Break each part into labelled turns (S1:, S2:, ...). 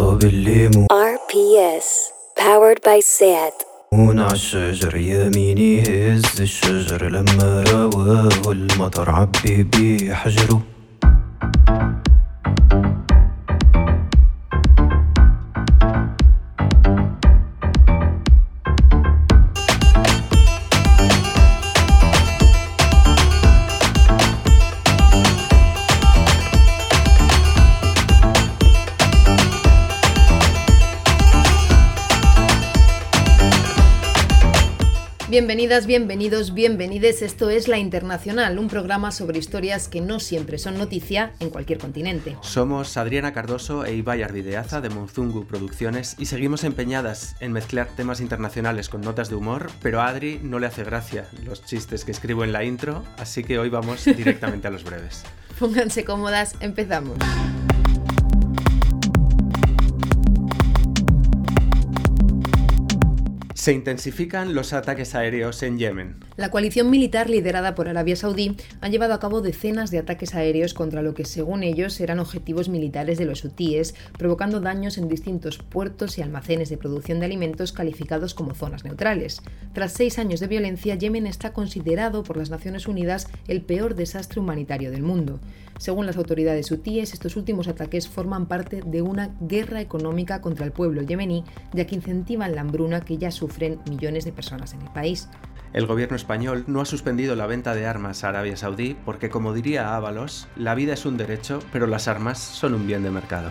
S1: طاب الليمون
S2: RPS, powered by SAT.
S1: على الشجر يميني هز الشجر لما رواه المطر عبي بيه حجره
S3: Bienvenidas, bienvenidos, bienvenides. Esto es La Internacional, un programa sobre historias que no siempre son noticia en cualquier continente.
S4: Somos Adriana Cardoso e Ibai Arvideaza de Monzungu Producciones y seguimos empeñadas en mezclar temas internacionales con notas de humor, pero a Adri no le hace gracia los chistes que escribo en la intro, así que hoy vamos directamente a los breves.
S3: Pónganse cómodas, empezamos.
S4: Se intensifican los ataques aéreos en Yemen.
S3: La coalición militar liderada por Arabia Saudí ha llevado a cabo decenas de ataques aéreos contra lo que según ellos eran objetivos militares de los hutíes, provocando daños en distintos puertos y almacenes de producción de alimentos calificados como zonas neutrales. Tras seis años de violencia, Yemen está considerado por las Naciones Unidas el peor desastre humanitario del mundo. Según las autoridades hutíes, estos últimos ataques forman parte de una guerra económica contra el pueblo yemení, ya que incentivan la hambruna que ya sufren millones de personas en el país.
S4: El gobierno español no ha suspendido la venta de armas a Arabia Saudí porque, como diría Ábalos, la vida es un derecho, pero las armas son un bien de mercado.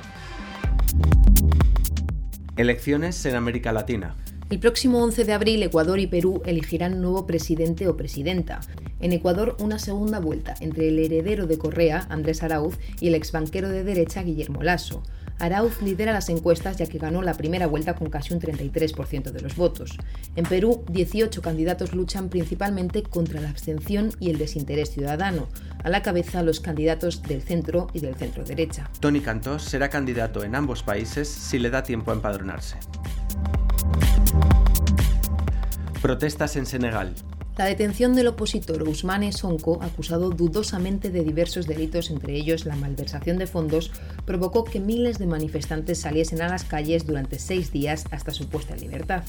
S4: Elecciones en América Latina.
S3: El próximo 11 de abril, Ecuador y Perú elegirán nuevo presidente o presidenta. En Ecuador, una segunda vuelta entre el heredero de Correa, Andrés Arauz, y el exbanquero de derecha, Guillermo Lasso. Arauz lidera las encuestas ya que ganó la primera vuelta con casi un 33% de los votos. En Perú, 18 candidatos luchan principalmente contra la abstención y el desinterés ciudadano. A la cabeza los candidatos del centro y del centro derecha.
S4: Tony Cantós será candidato en ambos países si le da tiempo a empadronarse. Protestas en Senegal.
S3: La detención del opositor Ousmane Sonko, acusado dudosamente de diversos delitos, entre ellos la malversación de fondos, provocó que miles de manifestantes saliesen a las calles durante seis días hasta su puesta en libertad.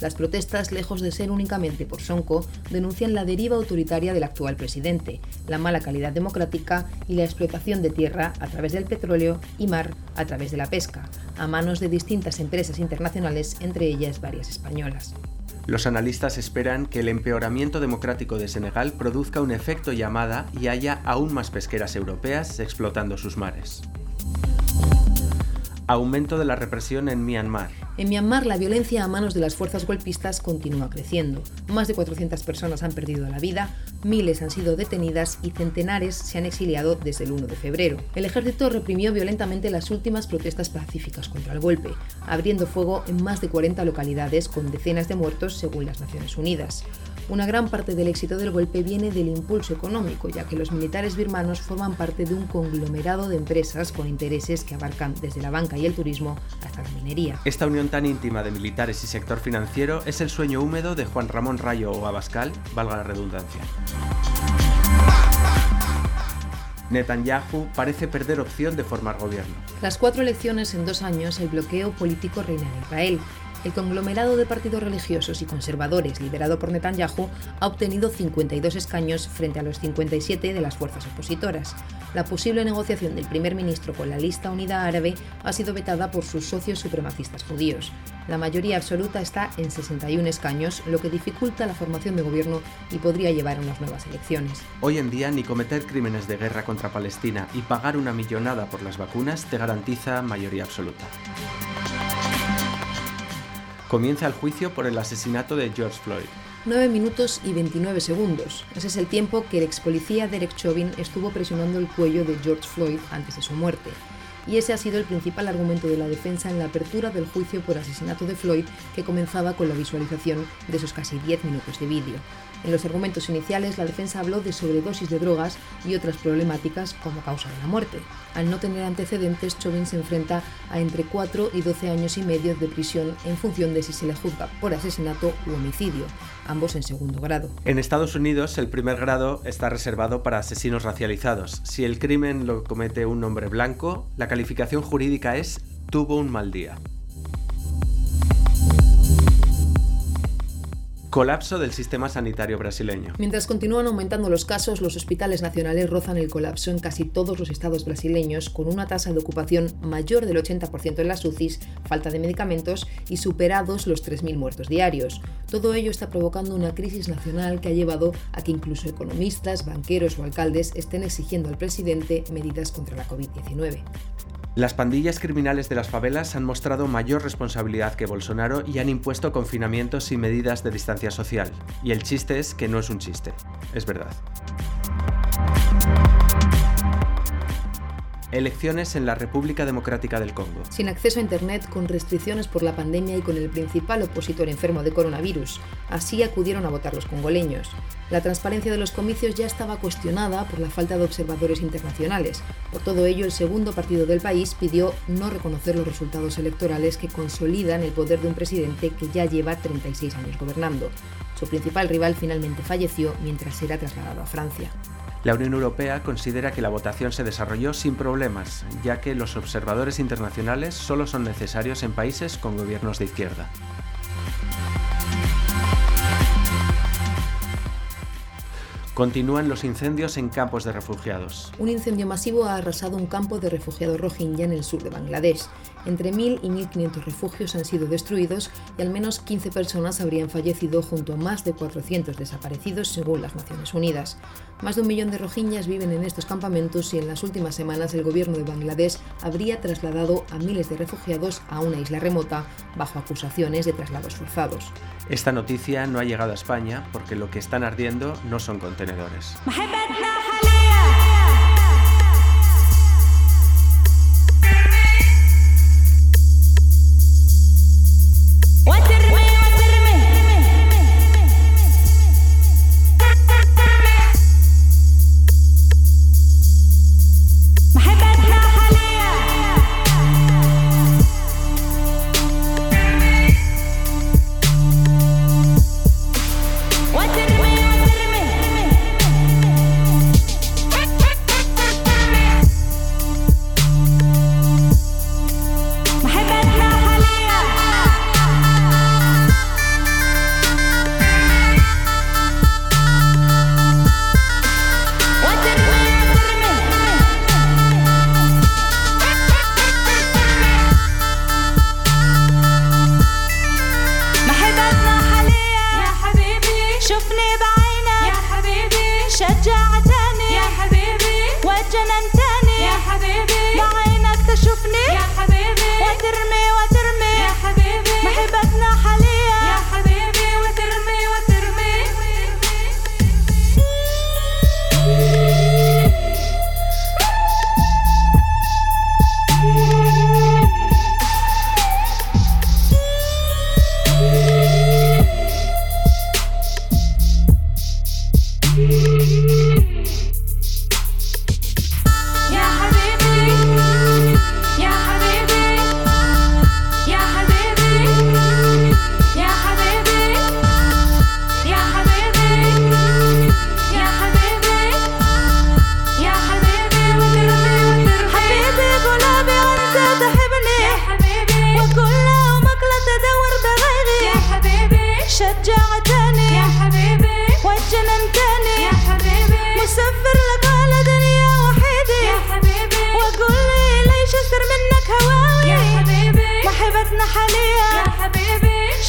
S3: Las protestas, lejos de ser únicamente por Sonko, denuncian la deriva autoritaria del actual presidente, la mala calidad democrática y la explotación de tierra a través del petróleo y mar a través de la pesca, a manos de distintas empresas internacionales, entre ellas varias españolas.
S4: Los analistas esperan que el empeoramiento democrático de Senegal produzca un efecto llamada y haya aún más pesqueras europeas explotando sus mares. Aumento de la represión en Myanmar.
S3: En Myanmar, la violencia a manos de las fuerzas golpistas continúa creciendo. Más de 400 personas han perdido la vida, miles han sido detenidas y centenares se han exiliado desde el 1 de febrero. El ejército reprimió violentamente las últimas protestas pacíficas contra el golpe, abriendo fuego en más de 40 localidades con decenas de muertos según las Naciones Unidas. Una gran parte del éxito del golpe viene del impulso económico, ya que los militares birmanos forman parte de un conglomerado de empresas con intereses que abarcan desde la banca y el turismo hasta la minería.
S4: Esta unión tan íntima de militares y sector financiero es el sueño húmedo de Juan Ramón Rayo o Abascal, valga la redundancia. Netanyahu parece perder opción de formar gobierno.
S3: Tras cuatro elecciones en dos años, el bloqueo político reina en Israel. El conglomerado de partidos religiosos y conservadores liderado por Netanyahu ha obtenido 52 escaños frente a los 57 de las fuerzas opositoras. La posible negociación del primer ministro con la lista unida árabe ha sido vetada por sus socios supremacistas judíos. La mayoría absoluta está en 61 escaños, lo que dificulta la formación de gobierno y podría llevar a unas nuevas elecciones.
S4: Hoy en día ni cometer crímenes de guerra contra Palestina y pagar una millonada por las vacunas te garantiza mayoría absoluta. Comienza el juicio por el asesinato de George Floyd.
S3: 9 minutos y 29 segundos. Ese es el tiempo que el ex policía Derek Chauvin estuvo presionando el cuello de George Floyd antes de su muerte. Y ese ha sido el principal argumento de la defensa en la apertura del juicio por asesinato de Floyd, que comenzaba con la visualización de esos casi 10 minutos de vídeo. En los argumentos iniciales, la defensa habló de sobredosis de drogas y otras problemáticas como causa de la muerte. Al no tener antecedentes, Chauvin se enfrenta a entre 4 y 12 años y medio de prisión en función de si se le juzga por asesinato u homicidio, ambos en segundo grado.
S4: En Estados Unidos, el primer grado está reservado para asesinos racializados. Si el crimen lo comete un hombre blanco, la calificación jurídica es
S5: tuvo un mal día. Colapso del sistema sanitario brasileño.
S3: Mientras continúan aumentando los casos, los hospitales nacionales rozan el colapso en casi todos los estados brasileños, con una tasa de ocupación mayor del 80% en las UCIs, falta de medicamentos y superados los 3.000 muertos diarios. Todo ello está provocando una crisis nacional que ha llevado a que incluso economistas, banqueros o alcaldes estén exigiendo al presidente medidas contra la COVID-19.
S5: Las pandillas criminales de las favelas han mostrado mayor responsabilidad que Bolsonaro y han impuesto confinamientos y medidas de social. Y el chiste es que no es un chiste, es verdad. Elecciones en la República Democrática del Congo.
S3: Sin acceso a Internet, con restricciones por la pandemia y con el principal opositor enfermo de coronavirus. Así acudieron a votar los congoleños. La transparencia de los comicios ya estaba cuestionada por la falta de observadores internacionales. Por todo ello, el segundo partido del país pidió no reconocer los resultados electorales que consolidan el poder de un presidente que ya lleva 36 años gobernando. Su principal rival finalmente falleció mientras era trasladado a Francia.
S5: La Unión Europea considera que la votación se desarrolló sin problemas, ya que los observadores internacionales solo son necesarios en países con gobiernos de izquierda. Continúan los incendios en campos de refugiados.
S3: Un incendio masivo ha arrasado un campo de refugiados rohingya en el sur de Bangladesh. Entre 1.000 y 1.500 refugios han sido destruidos y al menos 15 personas habrían fallecido junto a más de 400 desaparecidos según las Naciones Unidas. Más de un millón de rohingyas viven en estos campamentos y en las últimas semanas el gobierno de Bangladesh habría trasladado a miles de refugiados a una isla remota bajo acusaciones de traslados forzados.
S5: Esta noticia no ha llegado a España porque lo que están ardiendo no son contenedores.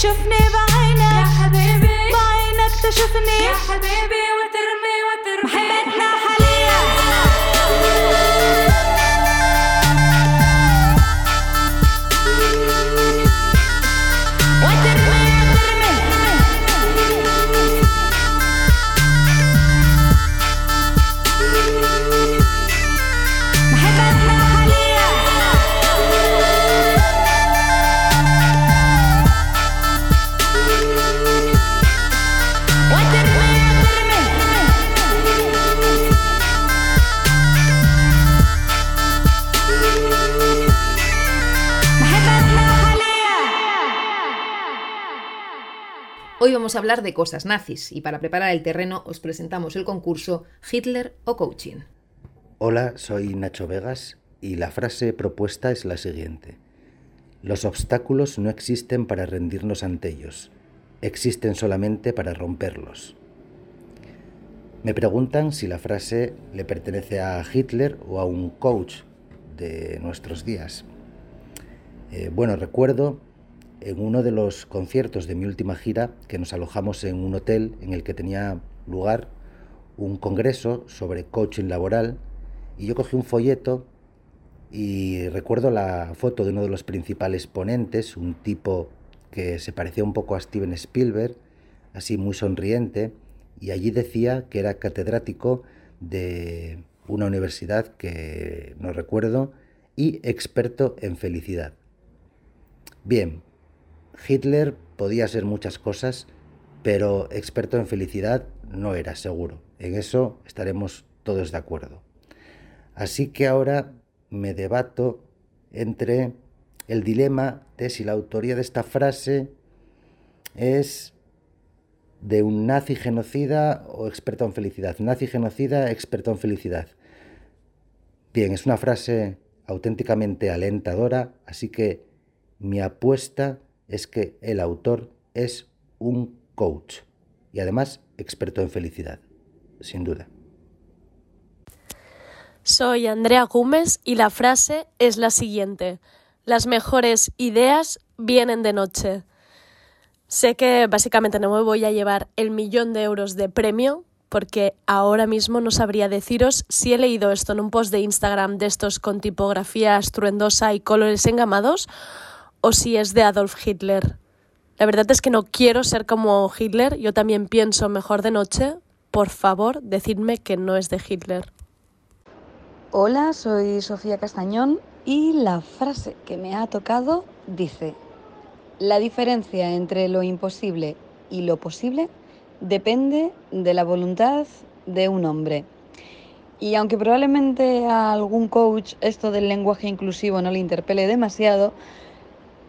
S3: شفني بعينك. يا حبيبي. بعينك تشوفني. Vamos a hablar de cosas nazis y para preparar el terreno os presentamos el concurso Hitler o Coaching.
S6: Hola, soy Nacho Vegas y la frase propuesta es la siguiente. Los obstáculos no existen para rendirnos ante ellos, existen solamente para romperlos. Me preguntan si la frase le pertenece a Hitler o a un coach de nuestros días. Eh, bueno, recuerdo en uno de los conciertos de mi última gira que nos alojamos en un hotel en el que tenía lugar un congreso sobre coaching laboral y yo cogí un folleto y recuerdo la foto de uno de los principales ponentes, un tipo que se parecía un poco a Steven Spielberg, así muy sonriente, y allí decía que era catedrático de una universidad que no recuerdo y experto en felicidad. Bien, Hitler podía ser muchas cosas, pero experto en felicidad no era seguro. En eso estaremos todos de acuerdo. Así que ahora me debato entre el dilema de si la autoría de esta frase es de un nazi genocida o experto en felicidad. Nazi genocida, experto en felicidad. Bien, es una frase auténticamente alentadora, así que mi apuesta es que el autor es un coach y además experto en felicidad, sin duda.
S7: Soy Andrea Gómez y la frase es la siguiente. Las mejores ideas vienen de noche. Sé que básicamente no me voy a llevar el millón de euros de premio porque ahora mismo no sabría deciros si he leído esto en un post de Instagram de estos con tipografía estruendosa y colores engamados o si es de Adolf Hitler. La verdad es que no quiero ser como Hitler, yo también pienso mejor de noche. Por favor, decidme que no es de Hitler.
S8: Hola, soy Sofía Castañón y la frase que me ha tocado dice, la diferencia entre lo imposible y lo posible depende de la voluntad de un hombre. Y aunque probablemente a algún coach esto del lenguaje inclusivo no le interpele demasiado,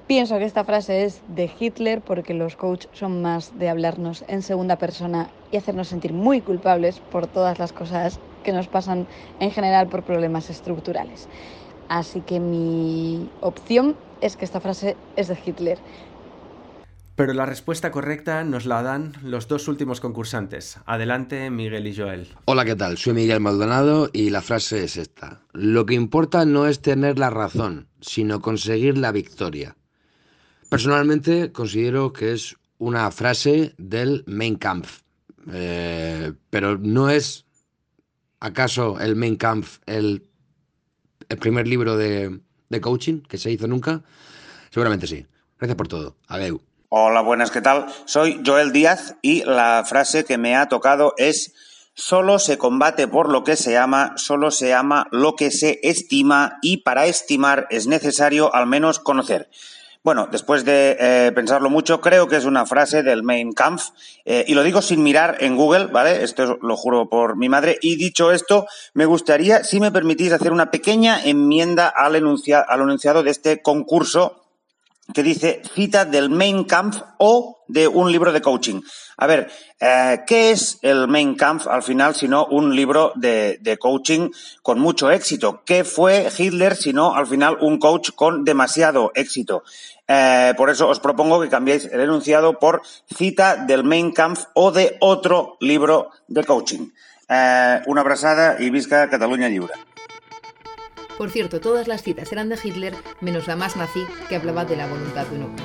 S8: Pienso que esta frase es de Hitler porque los coaches son más de hablarnos en segunda persona y hacernos sentir muy culpables por todas las cosas que nos pasan en general por problemas estructurales. Así que mi opción es que esta frase es de Hitler.
S4: Pero la respuesta correcta nos la dan los dos últimos concursantes. Adelante, Miguel y Joel.
S9: Hola, ¿qué tal? Soy Miguel Maldonado y la frase es esta. Lo que importa no es tener la razón, sino conseguir la victoria. Personalmente considero que es una frase del Main Kampf, eh, pero no es acaso el Main Kampf el, el primer libro de, de, coaching que se hizo nunca. Seguramente sí. Gracias por todo. Adeu.
S10: Hola, buenas, ¿qué tal? Soy Joel Díaz y la frase que me ha tocado es Solo se combate por lo que se ama, solo se ama lo que se estima y para estimar es necesario al menos conocer. Bueno, después de eh, pensarlo mucho, creo que es una frase del Main Kampf, eh, y lo digo sin mirar en Google, ¿vale? Esto lo juro por mi madre. Y dicho esto, me gustaría, si me permitís, hacer una pequeña enmienda al, al enunciado de este concurso que dice cita del Main Kampf o de un libro de coaching. A ver, eh, ¿qué es el Main Kampf al final sino un libro de, de, coaching con mucho éxito? ¿Qué fue Hitler sino al final un coach con demasiado éxito? Eh, por eso os propongo que cambiéis el enunciado por cita del Main Kampf o de otro libro de coaching. Eh, una abrazada y visca Cataluña Lliure.
S3: Por cierto, todas las citas eran de Hitler, menos la más nazi, que hablaba de la voluntad de un hombre.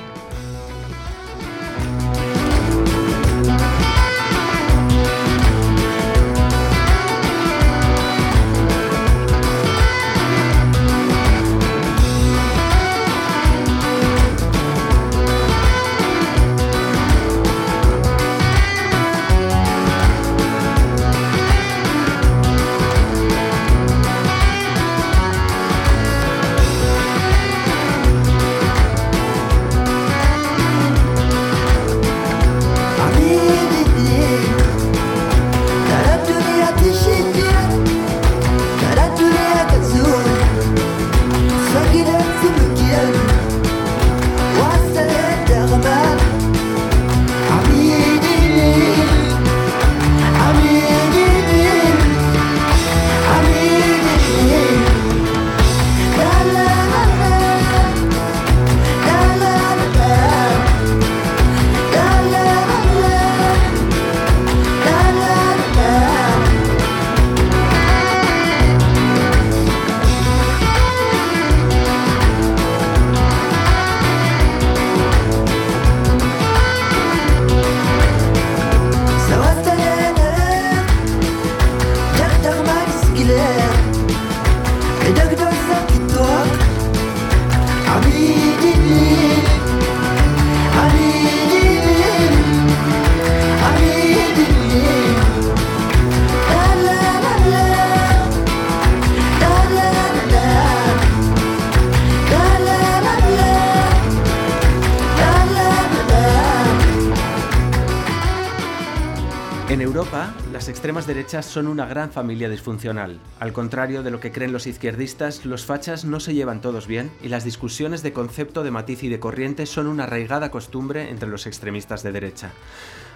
S4: Derechas son una gran familia disfuncional. Al contrario de lo que creen los izquierdistas, los fachas no se llevan todos bien y las discusiones de concepto, de matiz y de corriente son una arraigada costumbre entre los extremistas de derecha.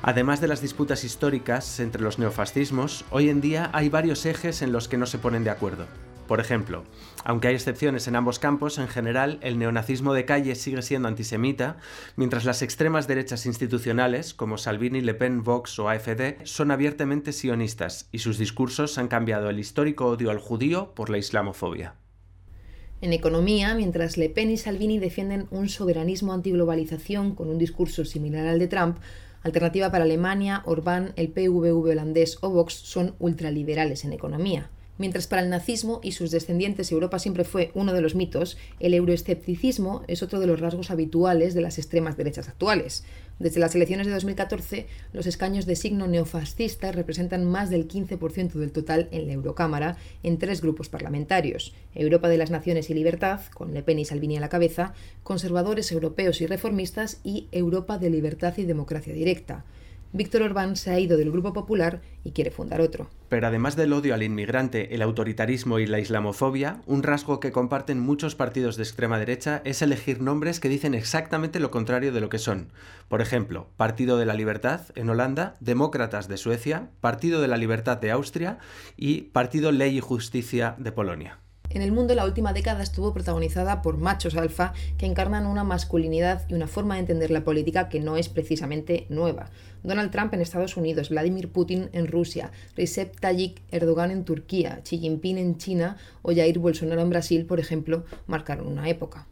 S4: Además de las disputas históricas entre los neofascismos, hoy en día hay varios ejes en los que no se ponen de acuerdo. Por ejemplo, aunque hay excepciones en ambos campos, en general el neonazismo de calle sigue siendo antisemita, mientras las extremas derechas institucionales, como Salvini, Le Pen, Vox o AFD, son abiertamente sionistas y sus discursos han cambiado el histórico odio al judío por la islamofobia.
S3: En economía, mientras Le Pen y Salvini defienden un soberanismo antiglobalización con un discurso similar al de Trump, Alternativa para Alemania, Orbán, el PVV holandés o Vox son ultraliberales en economía. Mientras para el nazismo y sus descendientes Europa siempre fue uno de los mitos, el euroescepticismo es otro de los rasgos habituales de las extremas derechas actuales. Desde las elecciones de 2014, los escaños de signo neofascista representan más del 15% del total en la Eurocámara en tres grupos parlamentarios: Europa de las Naciones y Libertad, con Le Pen y Salvini a la cabeza, Conservadores Europeos y Reformistas y Europa de Libertad y Democracia Directa. Víctor Orbán se ha ido del Grupo Popular y quiere fundar otro.
S4: Pero además del odio al inmigrante, el autoritarismo y la islamofobia, un rasgo que comparten muchos partidos de extrema derecha es elegir nombres que dicen exactamente lo contrario de lo que son. Por ejemplo, Partido de la Libertad en Holanda, Demócratas de Suecia, Partido de la Libertad de Austria y Partido Ley y Justicia de Polonia.
S3: En el mundo la última década estuvo protagonizada por machos alfa que encarnan una masculinidad y una forma de entender la política que no es precisamente nueva. Donald Trump en Estados Unidos, Vladimir Putin en Rusia, Recep Tayyip Erdogan en Turquía, Xi Jinping en China o Jair Bolsonaro en Brasil, por ejemplo, marcaron una época.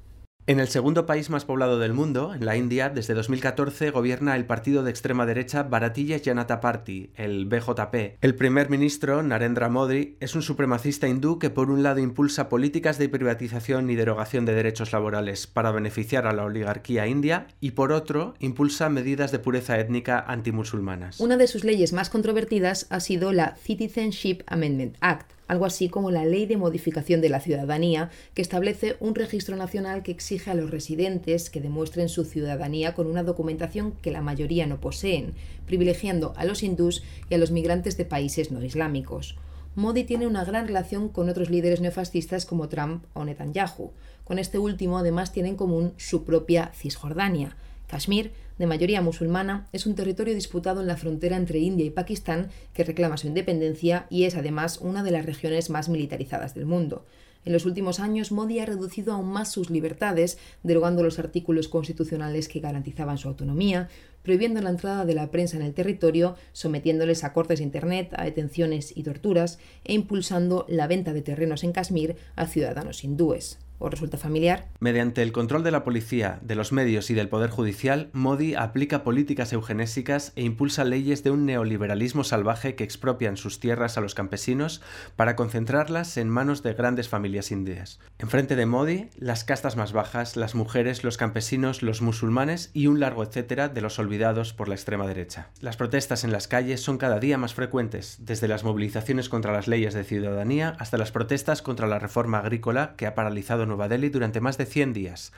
S4: En el segundo país más poblado del mundo, en la India, desde 2014 gobierna el partido de extrema derecha Bharatiya Janata Party, el BJP. El primer ministro, Narendra Modi, es un supremacista hindú que por un lado impulsa políticas de privatización y derogación de derechos laborales para beneficiar a la oligarquía india y por otro impulsa medidas de pureza étnica antimusulmanas.
S3: Una de sus leyes más controvertidas ha sido la Citizenship Amendment Act, algo así como la Ley de Modificación de la Ciudadanía, que establece un registro nacional que exige a los residentes que demuestren su ciudadanía con una documentación que la mayoría no poseen, privilegiando a los hindús y a los migrantes de países no islámicos. Modi tiene una gran relación con otros líderes neofascistas como Trump o Netanyahu. Con este último además tiene en común su propia Cisjordania. Kashmir de mayoría musulmana, es un territorio disputado en la frontera entre India y Pakistán que reclama su independencia y es además una de las regiones más militarizadas del mundo. En los últimos años, Modi ha reducido aún más sus libertades, derogando los artículos constitucionales que garantizaban su autonomía, prohibiendo la entrada de la prensa en el territorio, sometiéndoles a cortes de Internet, a detenciones y torturas, e impulsando la venta de terrenos en Kashmir a ciudadanos hindúes resulta familiar?
S4: Mediante el control de la policía, de los medios y del poder judicial, Modi aplica políticas eugenésicas e impulsa leyes de un neoliberalismo salvaje que expropian sus tierras a los campesinos para concentrarlas en manos de grandes familias indias. Enfrente de Modi, las castas más bajas, las mujeres, los campesinos, los musulmanes y un largo etcétera de los olvidados por la extrema derecha. Las protestas en las calles son cada día más frecuentes, desde las movilizaciones contra las leyes de ciudadanía hasta las protestas contra la reforma agrícola que ha paralizado Nueva Delhi durante más de 100 días.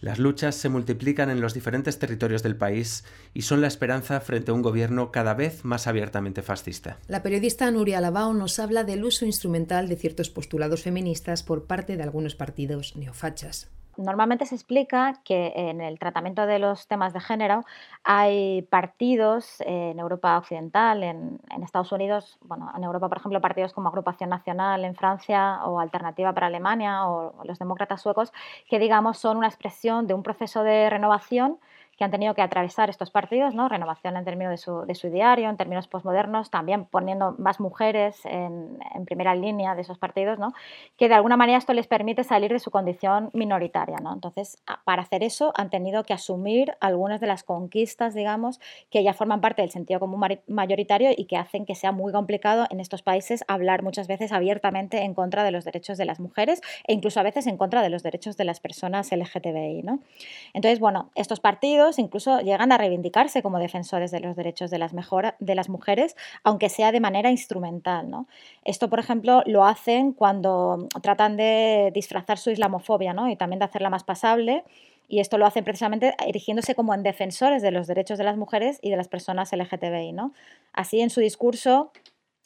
S4: Las luchas se multiplican en los diferentes territorios del país y son la esperanza frente a un gobierno cada vez más abiertamente fascista.
S3: La periodista Nuria Labao nos habla del uso instrumental de ciertos postulados feministas por parte de algunos partidos neofachas.
S11: Normalmente se explica que en el tratamiento de los temas de género hay partidos en Europa Occidental, en, Estados Unidos, bueno, en Europa, por ejemplo, partidos como Agrupación Nacional en Francia o Alternativa para Alemania o los demócratas suecos, que digamos son una expresión de un proceso de renovación que han tenido que atravesar estos partidos, ¿no? renovación en términos de su, de su diario, en términos postmodernos, también poniendo más mujeres en, en, primera línea de esos partidos, ¿no? que de alguna manera esto les permite salir de su condición minoritaria. ¿no? Entonces, para hacer eso han tenido que asumir algunas de las conquistas, digamos, que ya forman parte del sentido común mayoritario y que hacen que sea muy complicado en estos países hablar muchas veces abiertamente en contra de los derechos de las mujeres e incluso a veces en contra de los derechos de las personas LGTBI. ¿no? Entonces, bueno, estos partidos incluso llegan a reivindicarse como defensores de los derechos de las, mujeres, aunque sea de manera instrumental. ¿no? Esto, por ejemplo, lo hacen cuando tratan de disfrazar su islamofobia ¿no? y también de hacerla más pasable Y esto lo hacen precisamente erigiéndose como en defensores de los derechos de las mujeres y de las personas LGTBI. ¿no? Así, en su discurso,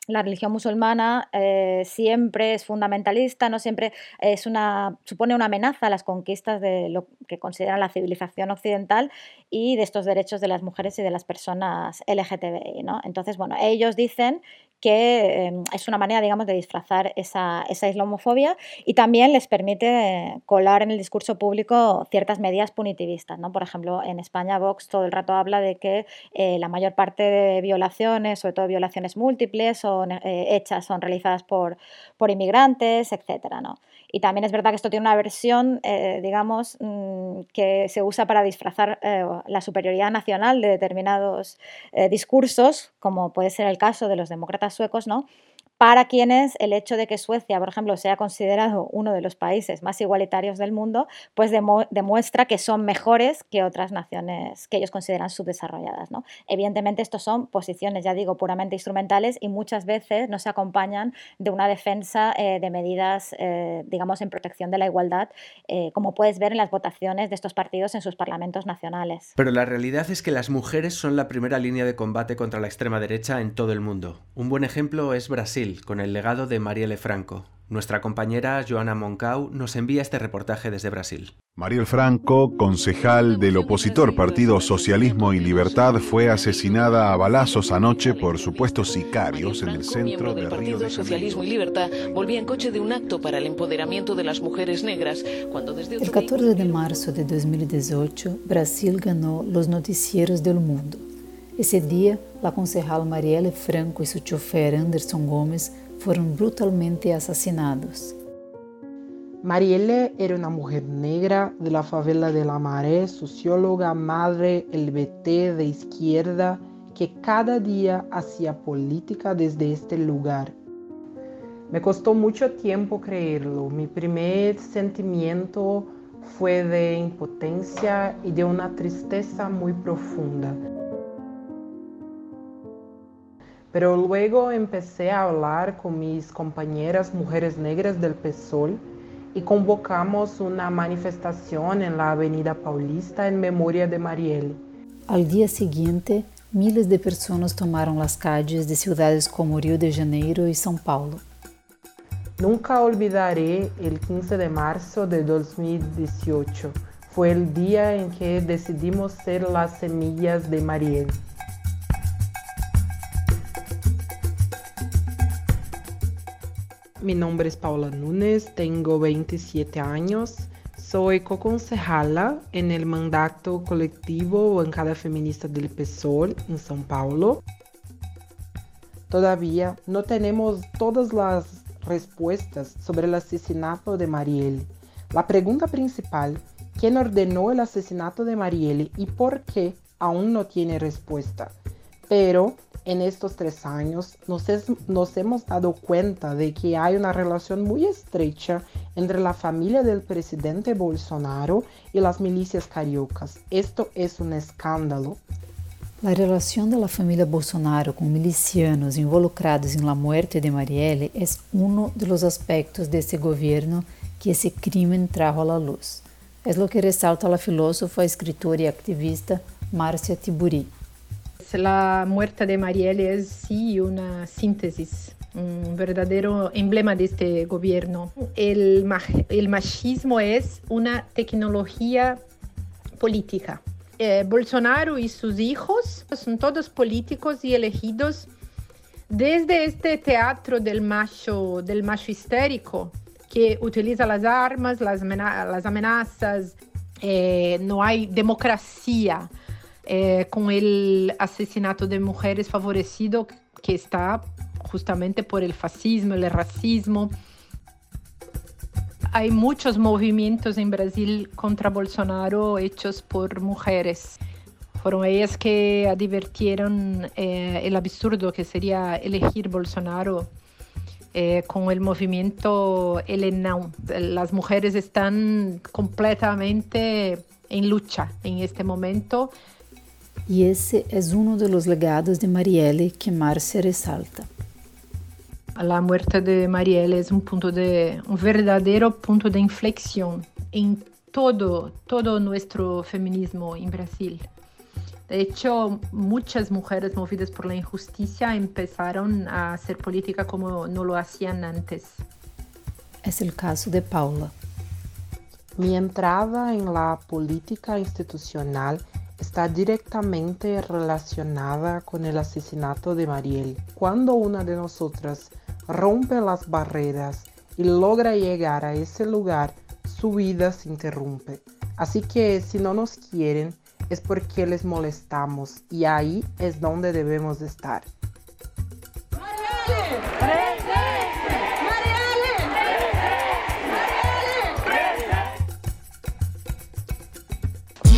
S11: la religión musulmana eh, siempre es fundamentalista, no siempre es una, supone una amenaza a las conquistas de lo que consideran la civilización occidental y de estos derechos de las mujeres y de las personas LGTBI. ¿no? Entonces, bueno, ellos dicen que em, es una manera, digamos, de disfrazar esa, esa, islamofobia y también les permite colar en el discurso público ciertas medidas punitivistas. ¿no? Por ejemplo, en España Vox todo el rato habla de que eh, la mayor parte de violaciones, sobre todo violaciones múltiples, son eh, hechas, son realizadas por, por inmigrantes, etc. ¿no? Y también es verdad que esto tiene una versión, eh, digamos, mm, que se usa para disfrazar la superioridad nacional de determinados discursos, como puede ser el caso de los demócratas suecos, ¿no? Para quienes el hecho de que Suecia, por ejemplo, sea considerado uno de los países más igualitarios del mundo, pues demuestra que son mejores que otras naciones que ellos consideran subdesarrolladas. ¿no? Evidentemente, estos son posiciones, ya digo, puramente instrumentales y muchas veces no se acompañan de una defensa eh, de medidas, eh, digamos, en protección de la igualdad, eh, como puedes ver en las votaciones de estos partidos en sus parlamentos nacionales.
S4: Pero la realidad es que las mujeres son la primera línea de combate contra la extrema derecha en todo el mundo. Un buen ejemplo es Brasil con el legado de Marielle Franco. Nuestra compañera Joana Moncau nos envía este reportaje desde Brasil.
S12: Mariel Franco, concejal del opositor Partido Socialismo y Libertad, fue asesinada a balazos anoche por supuestos sicarios en el centro
S13: del Partido Socialismo y Libertad volvía en coche de un acto para el empoderamiento de las mujeres negras cuando desde
S14: El 14 de marzo de 2018, Brasil ganó los noticieros del mundo. Esse dia, a concejal Marielle Franco e seu chofer Anderson Gomes foram brutalmente assassinados.
S15: Marielle era uma mulher negra de la favela de La Maré, socióloga, madre LGBT de izquierda, que cada dia hacía política desde este lugar. Me costó mucho tiempo creerlo. Mi primer sentimiento fue de impotencia y de una tristeza muy profunda. Pero luego empecé a hablar con mis compañeras mujeres negras del PSOL y convocamos una manifestación en la Avenida Paulista en memoria de Marielle.
S14: Al día siguiente, miles de personas tomaron las calles de ciudades como Rio de Janeiro y São Paulo.
S15: Nunca olvidaré el 15 de marzo de 2018. Fue el día en que decidimos ser las semillas de Marielle. Mi nombre es Paula Nunes, tengo 27 años, soy co-concejala en el mandato colectivo Bancada Feminista del PSOL en São Paulo. Todavía no tenemos todas las respuestas sobre el asesinato de Marielle. La pregunta principal, ¿quién ordenó el asesinato de Marielle y por qué? Aún no tiene respuesta. Pero en estos tres años nos, es, nos, hemos dado cuenta de que hay una relación muy estrecha entre la familia del presidente Bolsonaro y las milicias cariocas. Esto es un escándalo.
S14: La relación de la familia Bolsonaro con milicianos involucrados en la muerte de Marielle es uno de los aspectos de este gobierno que ese crimen trajo a la luz. Es lo que resalta la filósofa, escritora y activista Marcia Tiburi.
S16: La muerte de Marielle es sí una síntesis, un verdadero emblema de este gobierno. El, machismo es una tecnología política. Eh, Bolsonaro y sus hijos son todos políticos y elegidos desde este teatro del macho, del macho histérico que utiliza las armas, las, las amenazas, eh, no hay democracia eh, con el asesinato de mujeres favorecido que está justamente por el fascismo, el racismo. Hay muchos movimientos en Brasil contra Bolsonaro hechos por mujeres. Fueron ellas que advirtieron eh, el absurdo que sería elegir Bolsonaro eh, con el movimiento El Las mujeres están completamente en lucha en este momento
S14: y ese es uno de los legados de Marielle que Marcia resalta.
S16: La muerte de Marielle es un punto de un verdadero punto de inflexión en todo, todo nuestro feminismo en Brasil. De hecho, muchas mujeres movidas por la injusticia empezaron a hacer política como no lo hacían antes.
S14: Es el caso de Paula.
S15: Mi entrada en la política institucional está directamente relacionada con el asesinato de Mariel. Cuando una de nosotras rompe las barreras y logra llegar a ese lugar, su vida se interrumpe. Así que si no nos quieren, es porque les molestamos y ahí es donde debemos estar.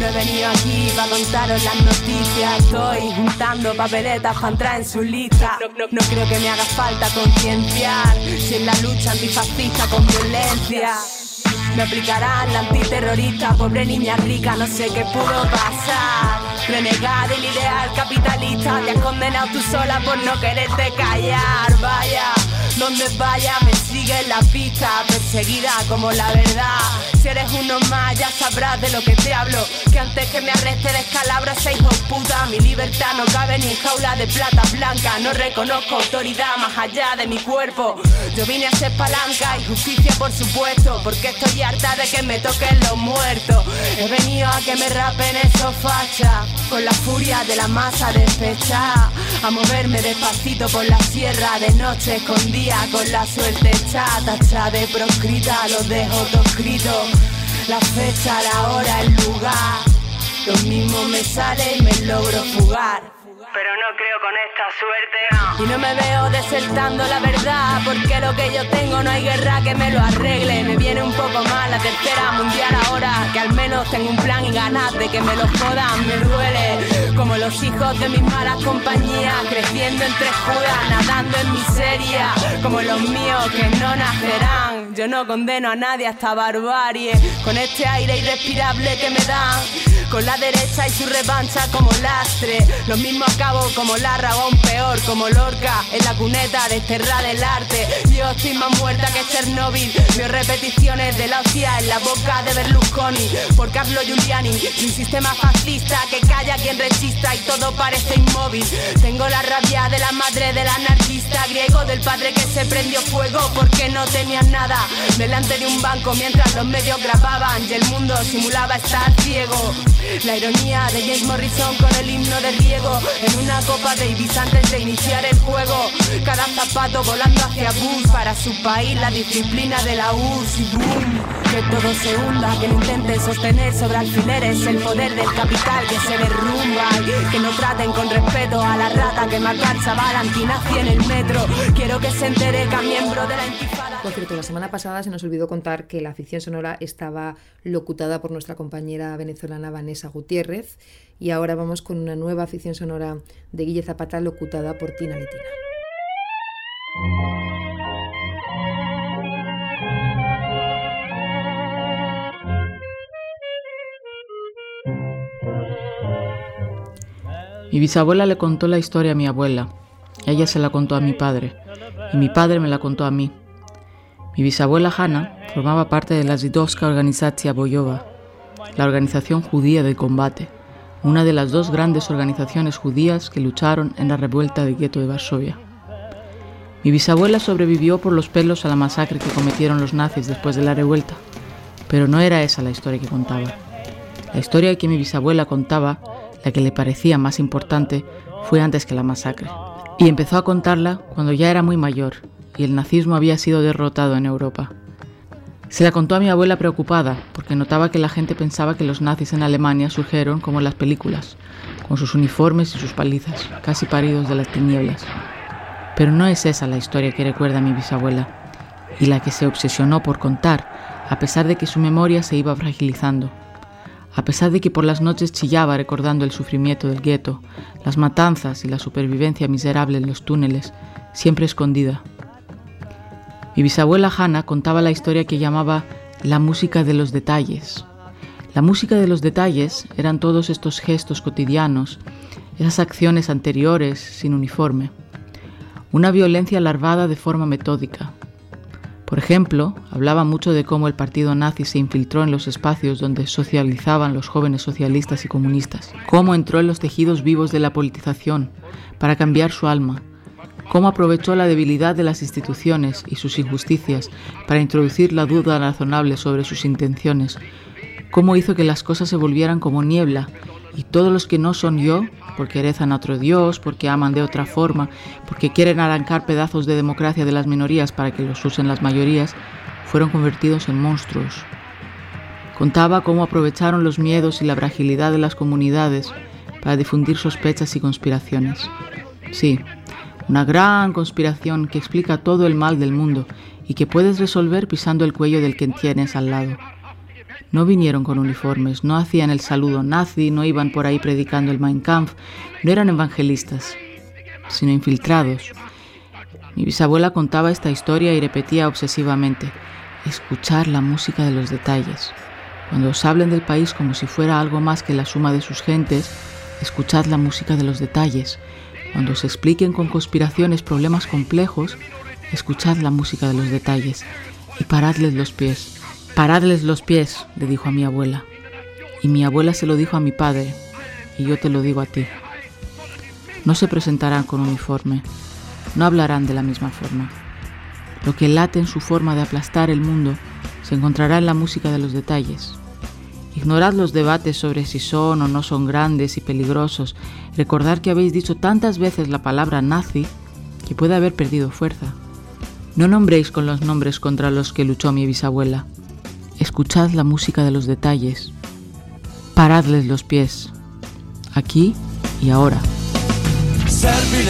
S17: No he venido aquí para contaros las noticias. Estoy juntando papeletas para entrar en su lista. No, creo que me haga falta concienciar si en la lucha antifascista con violencia. Me aplicarán la antiterrorista, pobre niña rica, no sé qué pudo pasar. Renegar del ideal capitalista, te has condenado tú sola por no quererte callar. Vaya, donde vaya me sigue la pista, perseguida como la verdad. Si eres uno más, ya sabrás de lo que te hablo. Que antes que me arreste descalabro ese hijo puta, mi libertad no cabe ni en jaula de plata blanca. No reconozco autoridad más allá de mi cuerpo. Yo vine a ser palanca y justicia, por supuesto, porque estoy harta de que me toquen los muertos. He venido a que me rapen esos fachas, con la furia de la masa despechada. A moverme despacito por la sierra de noche escondida, con la suerte chata, tacha de proscrita, los dejo todo escrito. La fecha, la hora, el lugar. Lo mismo me sale y me logro fugar. Pero no creo con esta suerte. Y no me veo desertando la verdad. Porque lo que yo tengo no hay guerra que me lo arregle. Me viene un poco mal la tercera mundial ahora. Que al menos tengo un plan y ganas de que me lo jodan. Me duele como los hijos de mis malas compañías. Creciendo entre judas, nadando en miseria. Como los míos que no nacerán. Yo no condeno a nadie a esta barbarie. Con este aire irrespirable que me dan. Con la derecha y su revancha como lastre. Lo mismo acabo como Larra o aún peor como Lorca. En la cuneta desterrada del arte. Yo estoy más muerta que Chernobyl. Veo repeticiones de la hostia en la boca de Berlusconi. Por Carlo Giuliani. Y un sistema fascista que calla quien resista y todo parece inmóvil. Tengo la rabia de la madre del anarquista griego. Del padre que se prendió fuego porque no tenía nada. Delante de un banco mientras los medios grababan. Y el mundo simulaba estar ciego. La ironía de James Morrison con el himno de Diego En una copa Ibiza antes de iniciar el juego. Cada zapato volando hacia Bush Para su país la disciplina de la URSS y boom. Que todo se hunda, que no sostener sobre alfileres. El poder del capital que se derrumba. Que no traten con respeto a la rata que mató al chaval en el metro. Quiero que se entere que a miembro de la intifada.
S3: Por cierto, la semana pasada se nos olvidó contar que la ficción sonora estaba locutada por nuestra compañera venezolana Vanessa Gutiérrez y ahora vamos con una nueva ficción sonora de Guille Zapata locutada por Tina Letina.
S18: Mi bisabuela le contó la historia a mi abuela, ella se la contó a mi padre y mi padre me la contó a mí. Mi bisabuela Hanna formaba parte de la Zidowska Organizacja Boyova, la organización judía del combate, una de las dos grandes organizaciones judías que lucharon en la revuelta del gueto de Varsovia. Mi bisabuela sobrevivió por los pelos a la masacre que cometieron los nazis después de la revuelta, pero no era esa la historia que contaba. La historia que mi bisabuela contaba, la que le parecía más importante, fue antes que la masacre, y empezó a contarla cuando ya era muy mayor y el nazismo había sido derrotado en Europa. Se la contó a mi abuela preocupada, porque notaba que la gente pensaba que los nazis en Alemania surgieron como en las películas, con sus uniformes y sus palizas, casi paridos de las tinieblas. Pero no es esa la historia que recuerda mi bisabuela, y la que se obsesionó por contar, a pesar de que su memoria se iba fragilizando, a pesar de que por las noches chillaba recordando el sufrimiento del gueto, las matanzas y la supervivencia miserable en los túneles, siempre escondida, mi bisabuela Hanna contaba la historia que llamaba la música de los detalles. La música de los detalles eran todos estos gestos cotidianos, esas acciones anteriores sin uniforme. Una violencia larvada de forma metódica. Por ejemplo, hablaba mucho de cómo el partido nazi se infiltró en los espacios donde socializaban los jóvenes socialistas y comunistas, cómo entró en los tejidos vivos de la politización para cambiar su alma, cómo aprovechó la debilidad de las instituciones y sus injusticias para introducir la duda razonable sobre sus intenciones, cómo hizo que las cosas se volvieran como niebla y todos los que no son yo, porque rezan a otro Dios, porque aman de otra forma, porque quieren arrancar pedazos de democracia de las minorías para que los usen las mayorías, fueron convertidos en monstruos. Contaba cómo aprovecharon los miedos y la fragilidad de las comunidades para difundir sospechas y conspiraciones. Sí, una gran conspiración que explica todo el mal del mundo y que puedes resolver pisando el cuello del que tienes al lado. No vinieron con uniformes, no hacían el saludo nazi, no iban por ahí predicando el Mein Kampf, no eran evangelistas, sino infiltrados. Mi bisabuela contaba esta historia y repetía obsesivamente, escuchar la música de los detalles. Cuando os hablen del país como si fuera algo más que la suma de sus gentes, escuchad la música de los detalles. Cuando os expliquen con conspiraciones problemas complejos, escuchad la música de los detalles y paradles los pies. Paradles los pies, le dijo a mi abuela. Y mi abuela se lo dijo a mi padre, y yo te lo digo a ti. No se presentarán con uniforme, no hablarán de la misma forma. Lo que late en su forma de aplastar el mundo se encontrará en la música de los detalles. Ignorad los debates sobre si son o no son grandes y peligrosos. Recordad que habéis dicho tantas veces la palabra nazi que puede haber perdido fuerza. No nombréis con los nombres contra los que luchó mi bisabuela. Escuchad la música de los detalles. Paradles los pies. Aquí y ahora.
S19: Servi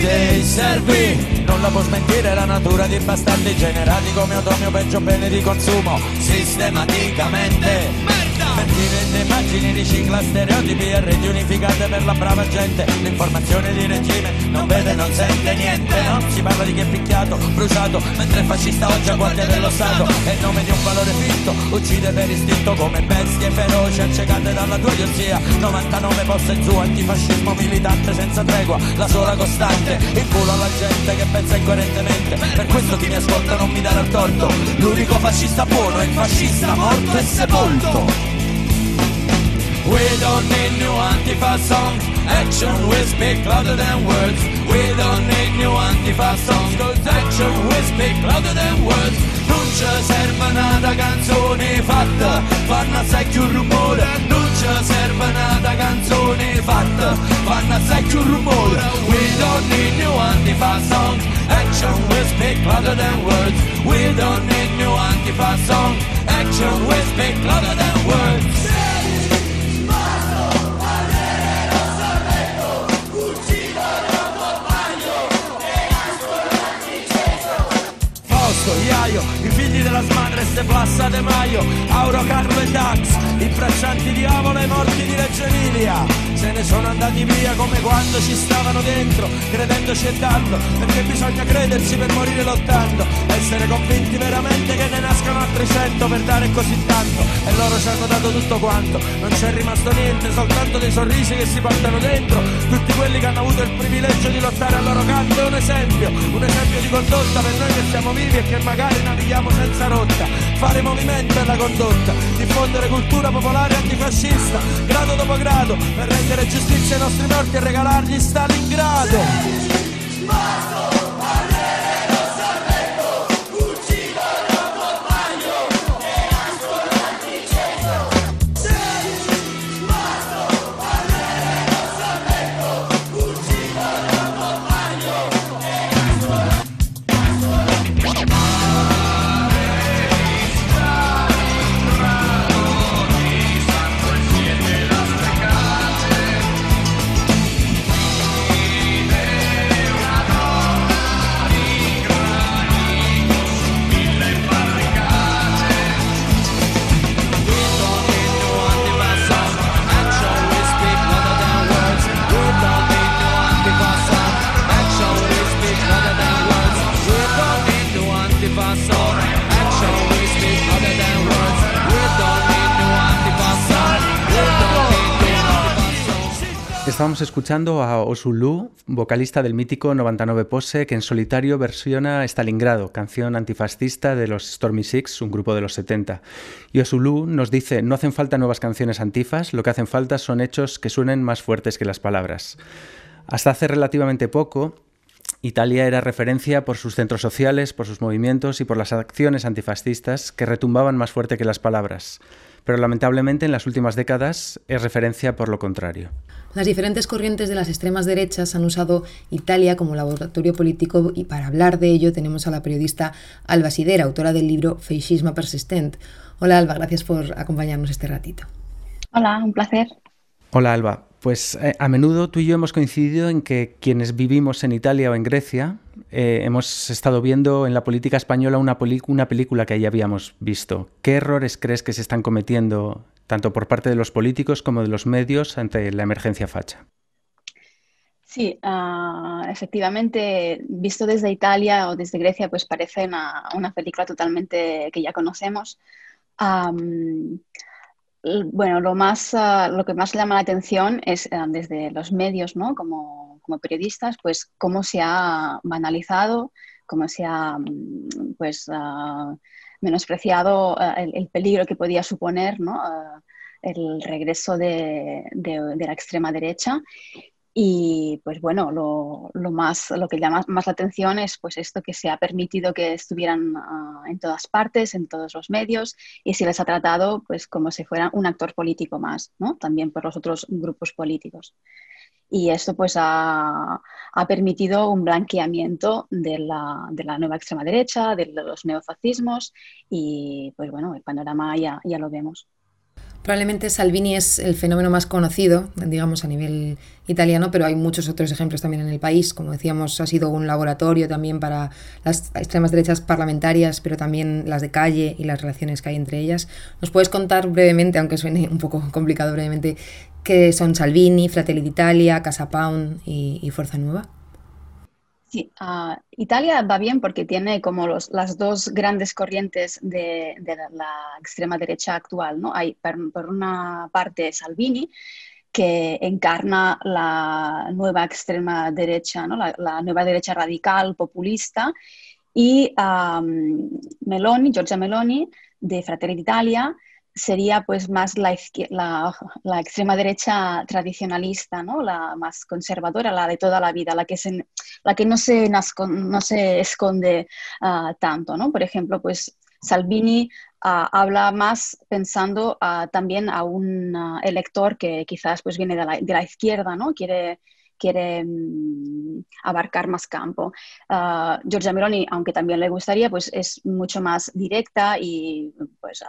S19: dei servi Non la può smentire la natura di bastardi generati come otomio peggio bene di consumo Sistematicamente Mentire in immagini ricicla stereotipi e reti unificate per la brava gente. L'informazione di regime non vede, non sente niente. No, si parla di chi è picchiato, bruciato Mentre il fascista oggi a guardia dello Stato. E in nome di un valore finto uccide per istinto come bestie feroci accecate dalla tua idiozia. 99 poste in su, antifascismo militante senza tregua La sola costante, il culo alla gente che pensa incoerentemente. Per questo chi mi ascolta non mi darà il torto. L'unico fascista buono è il fascista morto e sepolto We don't need new antifa songs Action will speak louder than words. We don't need new antifa songs Cause action will speak louder than words. Non ci serve nada canzone fatta. Fanno assai più rumore. Non ci serve nada canzone fatta. Fanno assai più rumore. We don't need new antifa songs Action will speak louder than words. We don't need new antifa songs Action will speak louder than words i figli della smadreste Plassa De Maio, Auro, Carlo e Dax, i braccianti diavolo e morti di Reggio Emilia. Se ne sono andati via come quando ci stavano dentro, credendoci e dando, perché bisogna credersi per morire lottando, essere convinti veramente che ne nascano altri cento per dare così tanto, e loro ci hanno dato tutto quanto, non c'è rimasto niente, soltanto dei sorrisi che si portano dentro, tutti quelli che hanno avuto il privilegio di lottare al loro canto è un esempio, un esempio di condotta per noi che siamo vivi e che magari navighiamo senza rotta, fare movimento è la condotta, diffondere cultura popolare antifascista, grado dopo grado, per rendere giustizia ai nostri morti e regalargli Stalingrado.
S4: Estábamos escuchando a Osulu, vocalista del mítico 99 Pose, que en solitario versiona Stalingrado, canción antifascista de los Stormy Six, un grupo de los 70. Y Osulu nos dice, no hacen falta nuevas canciones antifas, lo que hacen falta son hechos que suenen más fuertes que las palabras. Hasta hace relativamente poco, Italia era referencia por sus centros sociales, por sus movimientos y por las acciones antifascistas que retumbaban más fuerte que las palabras. Pero lamentablemente en las últimas décadas es referencia por lo contrario.
S3: Las diferentes corrientes de las extremas derechas han usado Italia como laboratorio político y para hablar de ello tenemos a la periodista Alba Sidera, autora del libro Feixismo Persistent. Hola Alba, gracias por acompañarnos este ratito.
S20: Hola, un placer.
S4: Hola Alba, pues eh, a menudo tú y yo hemos coincidido en que quienes vivimos en Italia o en Grecia eh, hemos estado viendo en la política española una, una película que ya habíamos visto. ¿Qué errores crees que se están cometiendo tanto por parte de los políticos como de los medios ante la emergencia facha.
S20: Sí, uh, efectivamente, visto desde Italia o desde Grecia, pues parece una, película totalmente que ya conocemos. Bueno, lo, más, uh, lo que más llama la atención es uh, desde los medios, ¿no? Como, periodistas, pues cómo se ha banalizado, cómo se ha, pues, menospreciado eh, el, peligro que podía suponer ¿no? El regreso de, la extrema derecha. Y pues bueno, lo, más, lo que llama más la atención es pues esto que se ha permitido que estuvieran ah, en todas partes, en todos los medios, y se les ha tratado pues como si fueran un actor político más, ¿no? también por los otros grupos políticos y esto pues ha, permitido un blanqueamiento de la, de la, nueva extrema derecha, de los neofascismos y pues bueno, el panorama ya, ya lo vemos.
S3: Probablemente Salvini es el fenómeno más conocido, digamos, a nivel italiano, pero hay muchos otros ejemplos también en el país. Como decíamos, ha sido un laboratorio también para las extremas derechas parlamentarias, pero también las de calle y las relaciones que hay entre ellas. ¿Nos puedes contar brevemente, aunque suene un poco complicado brevemente, qué son Salvini, Fratelli d'Italia, Casa Pound y, y Fuerza Nueva?
S20: Sí, uh, Italia va bien porque tiene como los, las dos grandes corrientes de, de la, extrema derecha actual. ¿no? Hay por, una parte Salvini, que encarna la nueva extrema derecha, ¿no? la, nueva derecha radical, populista, y Meloni, Giorgia Meloni, de Fratelli d'Italia, sería pues más la, la, extrema derecha tradicionalista, ¿no? la más conservadora, la de toda la vida, la que, se, la que no, se no se esconde ah, tanto. ¿no? Por ejemplo, pues Salvini ah, habla más pensando ah, también a un elector que quizás pues, viene de la, de la izquierda, ¿no? quiere quiere mm, abarcar más campo. Uh, Giorgia Meloni, aunque también le gustaría, pues es mucho más directa y pues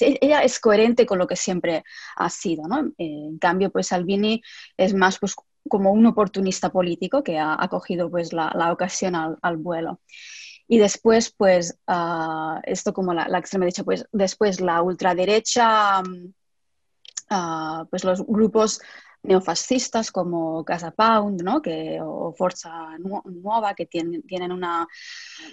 S20: ella es coherente con lo que siempre ha sido. ¿no? En cambio, pues Salvini es más pues, como un oportunista político que ha, cogido pues, la, ocasión al, vuelo. Y después, pues, uh, esto como la, la, extrema derecha, pues después la ultraderecha, uh, pues los grupos neofascistas como Casa Pound ¿no? que, o Forza Nueva, que tienen, tienen una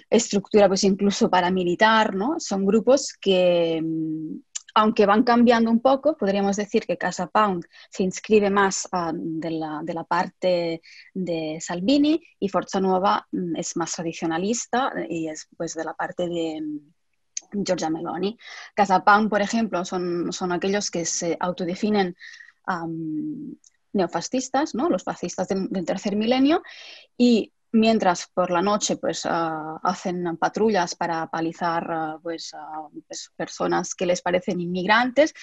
S20: estructura pues incluso paramilitar, ¿no? son grupos que, mm, aunque van cambiando un poco, podríamos decir que Casa Pound se inscribe más uh, de, la, de, la, parte de Salvini y Forza Nueva mm, es más tradicionalista y es pues de la parte de mm, Giorgia Meloni. Casa Pound, por ejemplo, son, son aquellos que se autodefinen neofascistas, ¿no? los fascistas del, tercer milenio, y mientras por la noche pues, ah, hacen patrullas para palizar ah, pues, personas que les parecen inmigrantes,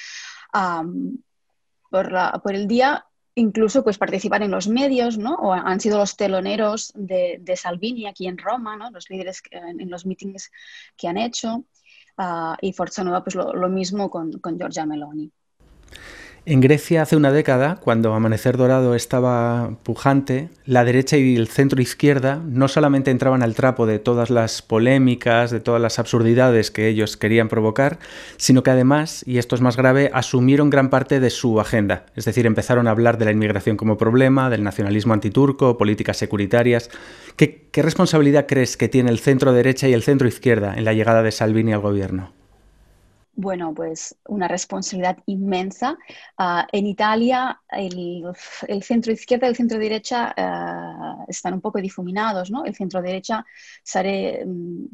S20: por, el día incluso pues participan en los medios, ¿no? Han sido los teloneros de, Salvini aquí en Roma, ¿no? Los líderes en, los meetings que han hecho. y Forza Nueva, pues lo, mismo con, con Giorgia Meloni.
S4: En Grecia hace una década, cuando Amanecer Dorado estaba pujante, la derecha y el centro izquierda no solamente entraban al trapo de todas las polémicas, de todas las absurdidades que ellos querían provocar, sino que además, y esto es más grave, asumieron gran parte de su agenda. Es decir, empezaron a hablar de la inmigración como problema, del nacionalismo antiturco, políticas securitarias. ¿Qué, qué responsabilidad crees que tiene el centro derecha y el centro izquierda en la llegada de Salvini al gobierno?
S20: Bueno, pues una responsabilidad inmensa. Ah, en Italia, el, centro izquierda y el centro derecha ah, están un poco difuminados, ¿no? El centro derecha mm,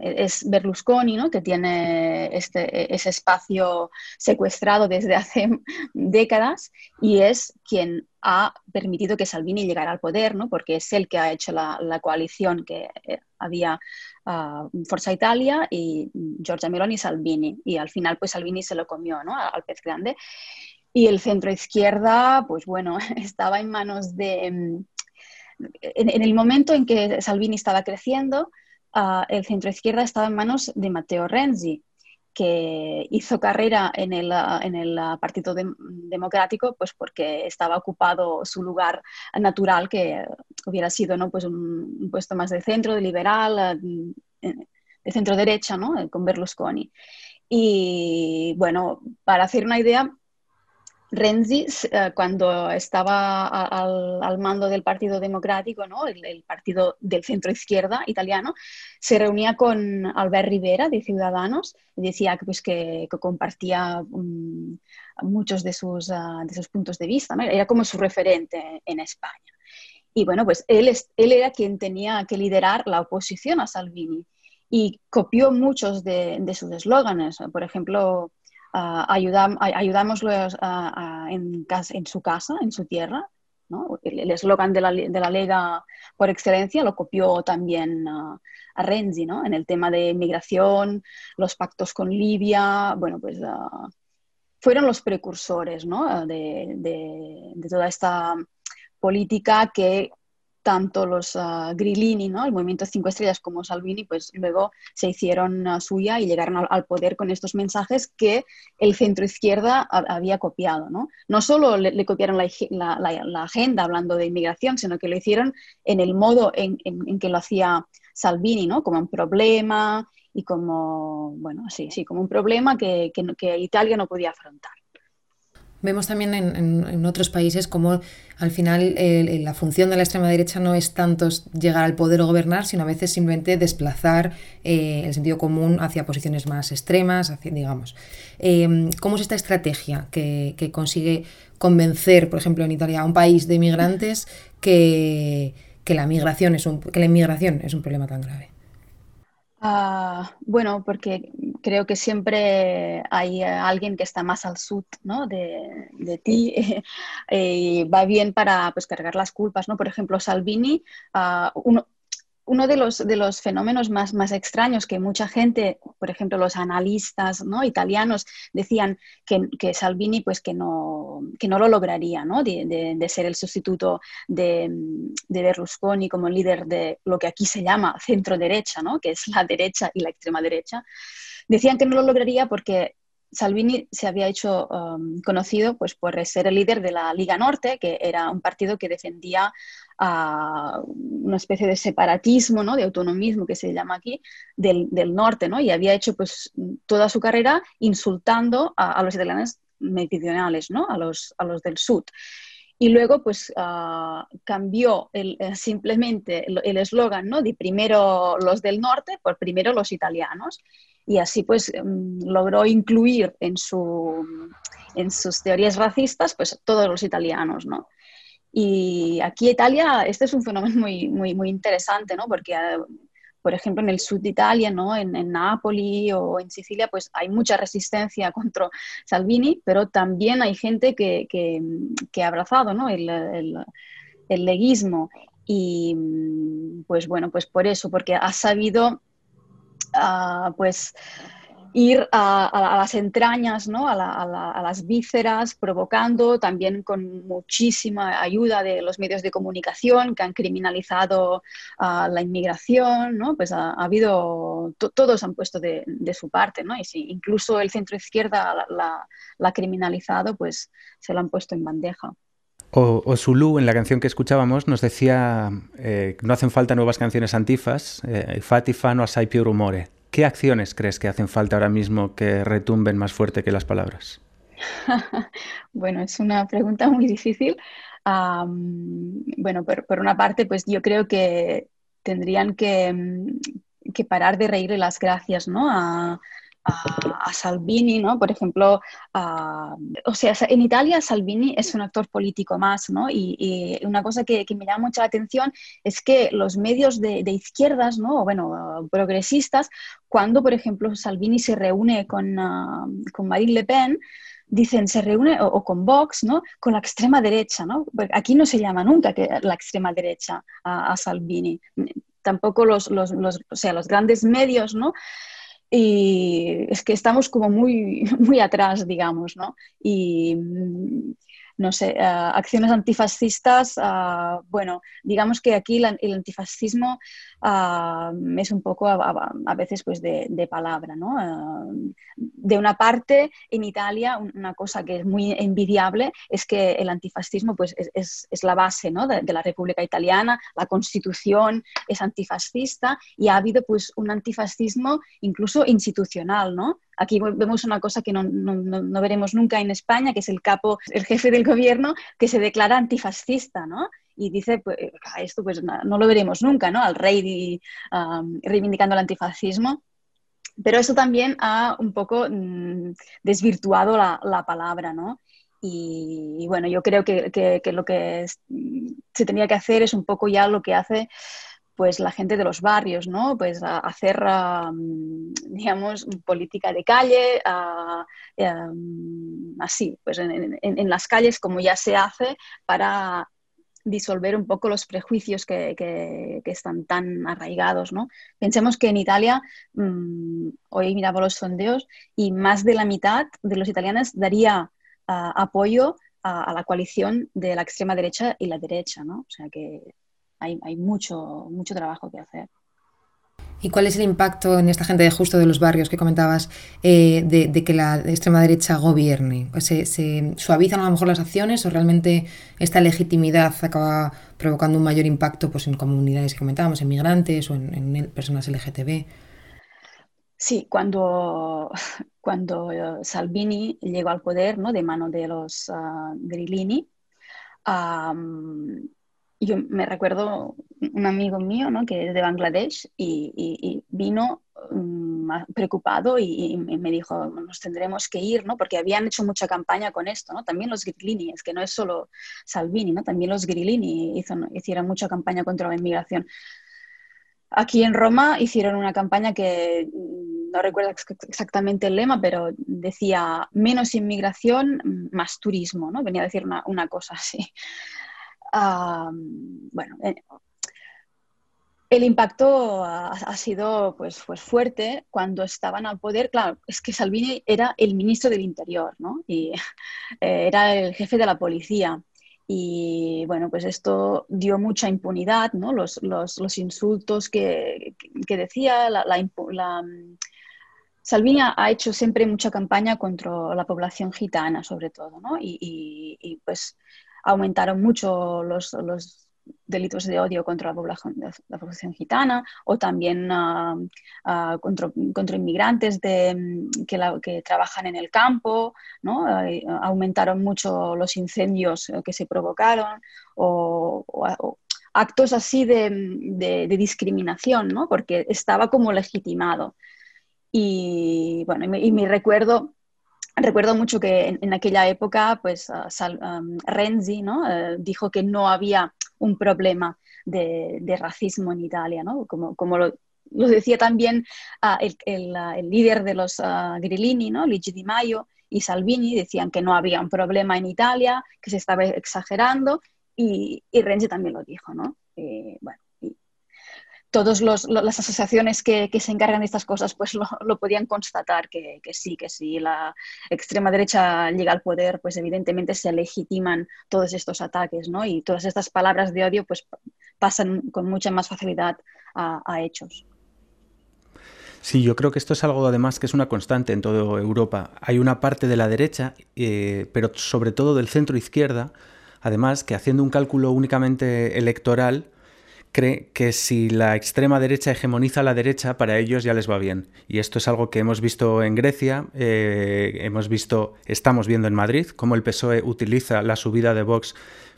S20: es Berlusconi, ¿no? Que tiene este, ese espacio secuestrado desde hace décadas y es quien ha permitido que Salvini llegara al poder, ¿no? Porque es él que ha hecho la, coalición que eh, había Forza Italia y Giorgia Meloni y Salvini. Y al final, pues Salvini se lo comió, ¿no? Al pez grande. Y el centro izquierda, pues bueno, estaba en manos de... Mm, en, el momento en que Salvini estaba creciendo, ah, el centro izquierda estaba en manos de Matteo Renzi, que hizo carrera en el, en el Partido Democrático pues porque estaba ocupado su lugar natural que hubiera sido ¿no? pues un, puesto más de centro, de liberal, eh, de centro derecha, ¿no? con Berlusconi. Y bueno, para hacer una idea, Renzi, eh, cuando estaba al, mando del Partido Democrático, ¿no? el, partido del centro izquierda italiano, se reunía con Albert Rivera de Ciudadanos y decía que, pues, que, compartía mm, muchos de sus, ah, de sus puntos de vista, era como su referente en España. Y bueno, pues él, él era quien tenía que liderar la oposición a Salvini y copió muchos de, de sus eslóganes. Por ejemplo, ayudamos en, en, su casa, en su tierra. El eslogan de la, de la, Lega por excelencia lo copió también a Renzi ¿no? en el tema de migración, los pactos con Libia. Bueno, pues fueron los precursores de, de toda esta política que tanto los uh, Grillini, ¿no? el movimiento Cinco Estrellas, como Salvini, pues luego se hicieron uh, suya y llegaron al, poder con estos mensajes que el centro izquierda había copiado. No, no solo le, copiaron la, agenda hablando de inmigración, sino que lo hicieron en el modo en, en, que lo hacía Salvini, ¿no? como un problema y como, bueno, sí, sí, como un problema que Italia no podía afrontar.
S3: Vemos también en, otros países como al final la función de la extrema derecha no es tanto llegar al poder o gobernar, sino a veces simplemente desplazar eh, el sentido común hacia posiciones más extremas, digamos. Em, ¿Cómo es esta estrategia que, consigue convencer, por ejemplo, en Italia a un país de inmigrantes que, la migración es un, que la inmigración es un problema tan grave?
S20: Ah, bueno, porque creo que siempre hay eh, alguien que está más al sur ¿no? de, ti y va bien para pues, cargar las culpas. ¿no? Por ejemplo, Salvini, uh, uno, uno de los, de los fenómenos más, más extraños que mucha gente, por ejemplo, los analistas ¿no? italianos, decían que, que, Salvini pues, que, no, que no lo lograría, ¿no? De, de, ser el sustituto de, de, Berlusconi como líder de lo que aquí se llama centro-derecha, ¿no? que es la derecha y la extrema derecha. Decían que no lo lograría porque Salvini se había hecho um, conocido pues, por ser el líder de la Liga Norte, que era un partido que defendía una especie de separatismo, ¿no? de autonomismo que se llama aquí, del, norte, ¿no? y había hecho pues, toda su carrera insultando a, los italianos meridionales, ¿no? a, los, a los del sur. Y luego, pues, uh, cambió eh, simplemente el eslogan, ¿no? De primero los del norte por primero los italianos y así pues em, logró incluir en, su, en sus teorías racistas pues todos los italianos, ¿no? Y aquí Italia, este es un fenómeno muy, muy, muy interesante, ¿no? Porque, eh, por ejemplo, en el sur de Italia, ¿no? En, en Nápoli o en Sicilia, pues hay mucha resistencia contra Salvini, pero también hay gente que, que, que ha abrazado, ¿no? El, el, el leguismo. Y pues bueno, pues por eso, porque ha sabido pues ir a, las entrañas, ¿no? a, las vísceras, provocando también con muchísima ayuda de los medios de comunicación que han criminalizado la inmigración, ¿no? pues ha, habido, todos han puesto de, su parte, ¿no? y si incluso el centro izquierda la, ha criminalizado, pues se lo han puesto en bandeja.
S4: O, Zulu, en la canción que escuchábamos, nos decía eh, no hacen falta nuevas canciones antifas, eh, fati fan o assai più rumore. ¿Qué acciones crees que hacen falta ahora mismo que retumben más fuerte que las palabras?
S20: bueno, es una pregunta muy difícil. bueno, por, una parte, pues yo creo que tendrían que, mm, parar de reírle las gracias ¿no? a, a, Salvini, ¿no? Por ejemplo, o sea, en Italia Salvini es un actor político más, ¿no? Y, una cosa que, me llama mucha atención es que los medios de, izquierdas, ¿no? O bueno, progresistas, cuando, por ejemplo, Salvini se reúne con, con Marine Le Pen, dicen, se reúne o, con Vox, ¿no? Con la extrema derecha, ¿no? Aquí no se llama nunca que la extrema derecha a, Salvini. Tampoco los, los, los, o sea, los grandes medios, ¿no? Y es que estamos como muy, muy atrás, digamos, ¿no? Y mm, no sé, eh, acciones antifascistas, ah, bueno, digamos que aquí el antifascismo ah, es un poco a, veces pues de, palabra, ¿no? Ah, de una parte, en Italia, una cosa que es muy envidiable es que el antifascismo pues es, la base ¿no? de, la República Italiana, la constitución es antifascista y ha habido pues un antifascismo incluso institucional, ¿no? Aquí vemos una cosa que no, veremos nunca en España, que es el capo, el jefe del gobierno, que se declara antifascista, ¿no? Y dice, pues, esto pues no, lo veremos nunca, ¿no? Al rey reivindicando el antifascismo. Pero eso también ha un poco mm, desvirtuado la, palabra, ¿no? Y, bueno, yo creo que, que lo que se tenía que hacer es un poco ya lo que hace pues la gente de los barrios, ¿no? Pues hacer, digamos, política de calle, em, así, pues en, las calles como ya se hace para disolver un poco los prejuicios que, están tan arraigados, ¿no? Pensemos que en Italia, mm, hoy miraba los sondeos, y más de la mitad de los italianos daría apoyo a, a, la coalición de la extrema derecha y la derecha, ¿no? O sea que hay, mucho, mucho trabajo que hacer.
S3: ¿Y cuál es el impacto en esta gente de justo de los barrios que comentabas eh, de, que la extrema derecha gobierne? ¿Se, ¿Se, suavizan a lo mejor las acciones o realmente esta legitimidad acaba provocando un mayor impacto pues, en comunidades que comentábamos, en migrantes o en, personas LGTB?
S20: Sí, cuando, cuando Salvini llegó al poder ¿no? de mano de los uh, Grillini, yo me recuerdo un amigo mío ¿no? que es de Bangladesh y, vino mm, preocupado y, me dijo, nos tendremos que ir, ¿no? porque habían hecho mucha campaña con esto, ¿no? también los Grillini, es que no es solo Salvini, ¿no? también los Grillini hicieron mucha campaña contra la inmigración. Aquí en Roma hicieron una campaña que mm, no recuerdo exactamente el lema, pero decía menos inmigración, más turismo, ¿no? Venía a decir una, una cosa así bueno, eh, el impacto ha, sido pues, pues, fuerte cuando estaban al poder. Claro, es que Salvini era el ministro del Interior, ¿no? Y eh, era el jefe de la policía. Y bueno, pues esto dio mucha impunidad, ¿no? Los, insultos que, decía, la, Salvini ha hecho siempre mucha campaña contra la población gitana, sobre todo, ¿no? y pues aumentaron mucho los, delitos de odio contra la población, la población gitana o también ah, ah, contra, inmigrantes de, que, trabajan en el campo, ¿no? aumentaron mucho los incendios que se provocaron o, actos así de, discriminación, ¿no? porque estaba como legitimado. Y bueno, y me recuerdo Recuerdo mucho que en, aquella época, pues uh, um, Renzi ¿no? Eh, dijo que no había un problema de, racismo en Italia, ¿no? como, como lo, decía también uh, el, uh, el, líder de los Grillini, ¿no? Luigi Di Maio y Salvini, decían que no había un problema en Italia, que se estaba exagerando, y, y Renzi también lo dijo. ¿no? Eh, todas las asociaciones que, se encargan de estas cosas pues lo, podían constatar que, sí, que si la extrema derecha llega al poder, pues evidentemente se legitiman todos estos ataques, ¿no? Y todas estas palabras de odio pues pasan con mucha más facilidad a, hechos.
S4: Sí, yo creo que esto es algo además que es una constante en toda Europa. Hay una parte de la derecha, eh, pero sobre todo del centro izquierda, además que haciendo un cálculo únicamente electoral, cree que si la extrema derecha hegemoniza a la derecha, para ellos ya les va bien. Y esto es algo que hemos visto en Grecia, eh, hemos visto, estamos viendo en Madrid, cómo el PSOE utiliza la subida de Vox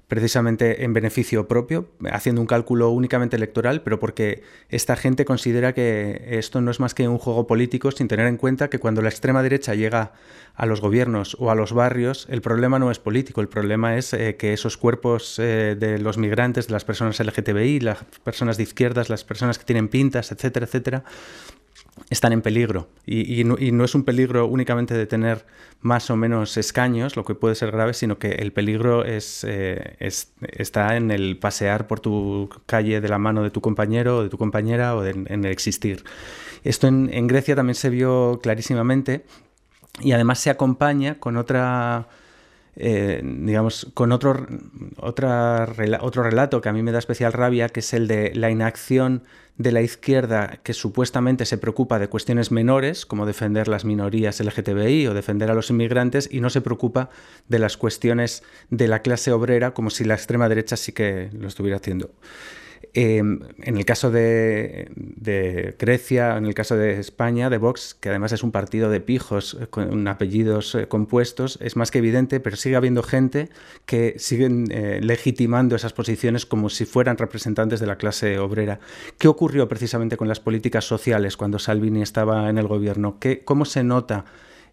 S4: precisamente en beneficio propio, haciendo un cálculo únicamente electoral, pero porque esta gente considera que esto no es más que un juego político sin tener en cuenta que cuando la extrema derecha llega a los gobiernos o a los barrios, el problema no es político, el problema es eh, que esos cuerpos eh, de los migrantes, de las personas LGTBI, las personas de izquierdas, las personas que tienen pintas, etcétera, etcétera, están en peligro. Y, no, es un peligro únicamente de tener más o menos escaños, lo que puede ser grave, sino que el peligro es, eh, está en el pasear por tu calle de la mano de tu compañero o de tu compañera o en el existir. Esto en, Grecia también se vio clarísimamente y además se acompaña con otra... Eh, digamos, con otro, otra, otro relato que a mí me da especial rabia, que es el de la inacción de la izquierda que supuestamente se preocupa de cuestiones menores, como defender las minorías LGTBI o defender a los inmigrantes, y no se preocupa de las cuestiones de la clase obrera, como si la extrema derecha sí que lo estuviera haciendo. Em, en el caso de, Grecia, en el caso de España, de Vox, que además es un partido de pijos con apellidos eh, compuestos, es más que evidente, pero sigue habiendo gente que siguen eh, legitimando esas posiciones como si fueran representantes de la clase obrera. ¿Qué ocurrió precisamente con las políticas sociales cuando Salvini estaba en el gobierno? ¿Qué, ¿Cómo se nota?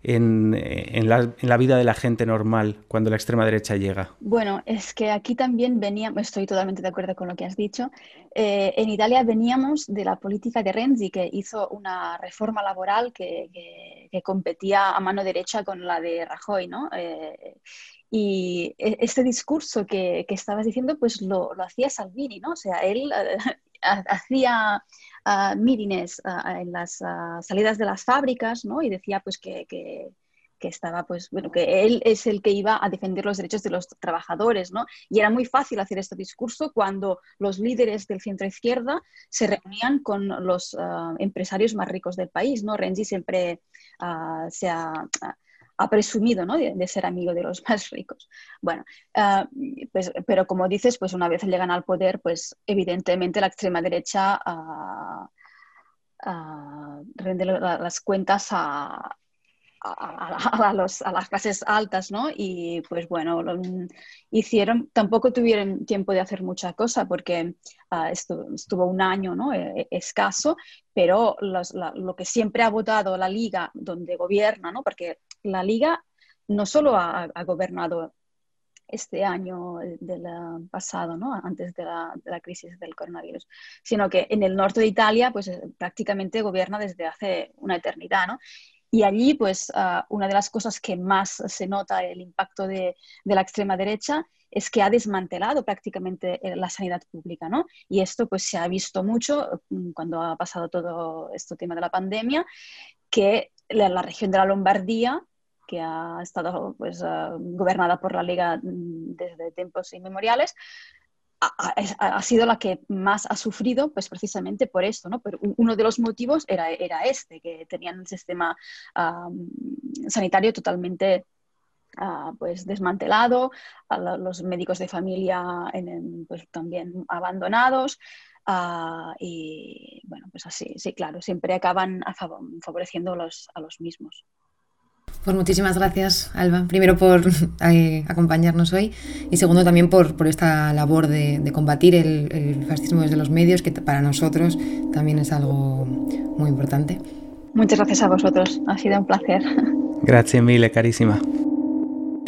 S4: En, la, vida de la gente normal cuando la extrema derecha llega?
S20: Bueno, es que aquí también veníamos, estoy totalmente de acuerdo con lo que has dicho, eh, en Italia veníamos de la política de Renzi, que hizo una reforma laboral que, competía a mano derecha con la de Rajoy, ¿no? Eh, y e, este discurso que, estabas diciendo, pues lo, lo, hacía Salvini, ¿no? O sea, él hacía uh, mítines en las salidas de las fábricas, ¿no? Y decía pues que, que, estaba, pues, bueno, que él es el que iba a defender los derechos de los trabajadores, ¿no? Y era muy fácil hacer este discurso cuando los líderes del centro izquierda se reunían con los empresarios más ricos del país, ¿no? Renzi siempre se ha ha presumido ¿no? de, ser amigo de los más ricos. Bueno, ah, pues, pero como dices, pues una vez llegan al poder, pues evidentemente la extrema derecha uh, rende las cuentas a, a, las clases altas, ¿no? Y pues bueno, hicieron, tampoco tuvieron tiempo de hacer mucha cosa porque estuvo, un año, ¿no? E, e, escaso, pero lo que siempre ha votado la Liga donde gobierna, ¿no? Porque la Liga no solo ha, gobernado este año del pasado, ¿no? antes de la, crisis del coronavirus, sino que en el norte de Italia pues, eh, prácticamente gobierna desde hace una eternidad. ¿no? Y allí, pues, ah, una de las cosas que más se nota el impacto de, la extrema derecha es que ha desmantelado prácticamente eh, la sanidad pública, ¿no? Y esto, pues, se ha visto mucho mm, cuando ha pasado todo este tema de la pandemia, que la región de la Lombardía que ha estado pues, ah, gobernada por la Liga mm, desde tiempos inmemoriales, ha, sido la que más ha sufrido, pues precisamente por esto, ¿no? Pero uno de los motivos era, era este, que tenían un sistema sanitario totalmente ah, pues desmantelado, los médicos de familia pues también abandonados. Ah, y bueno, pues así, sí, claro, siempre acaban favoreciendo a los mismos.
S3: Pues muchísimas gracias, Alba. Primero por eh, acompañarnos hoy y segundo también por, por esta labor de, combatir el, fascismo desde los medios, que para nosotros también es algo muy importante.
S20: Muchas gracias a vosotros, ha sido un placer.
S4: Gracias mille, carísima.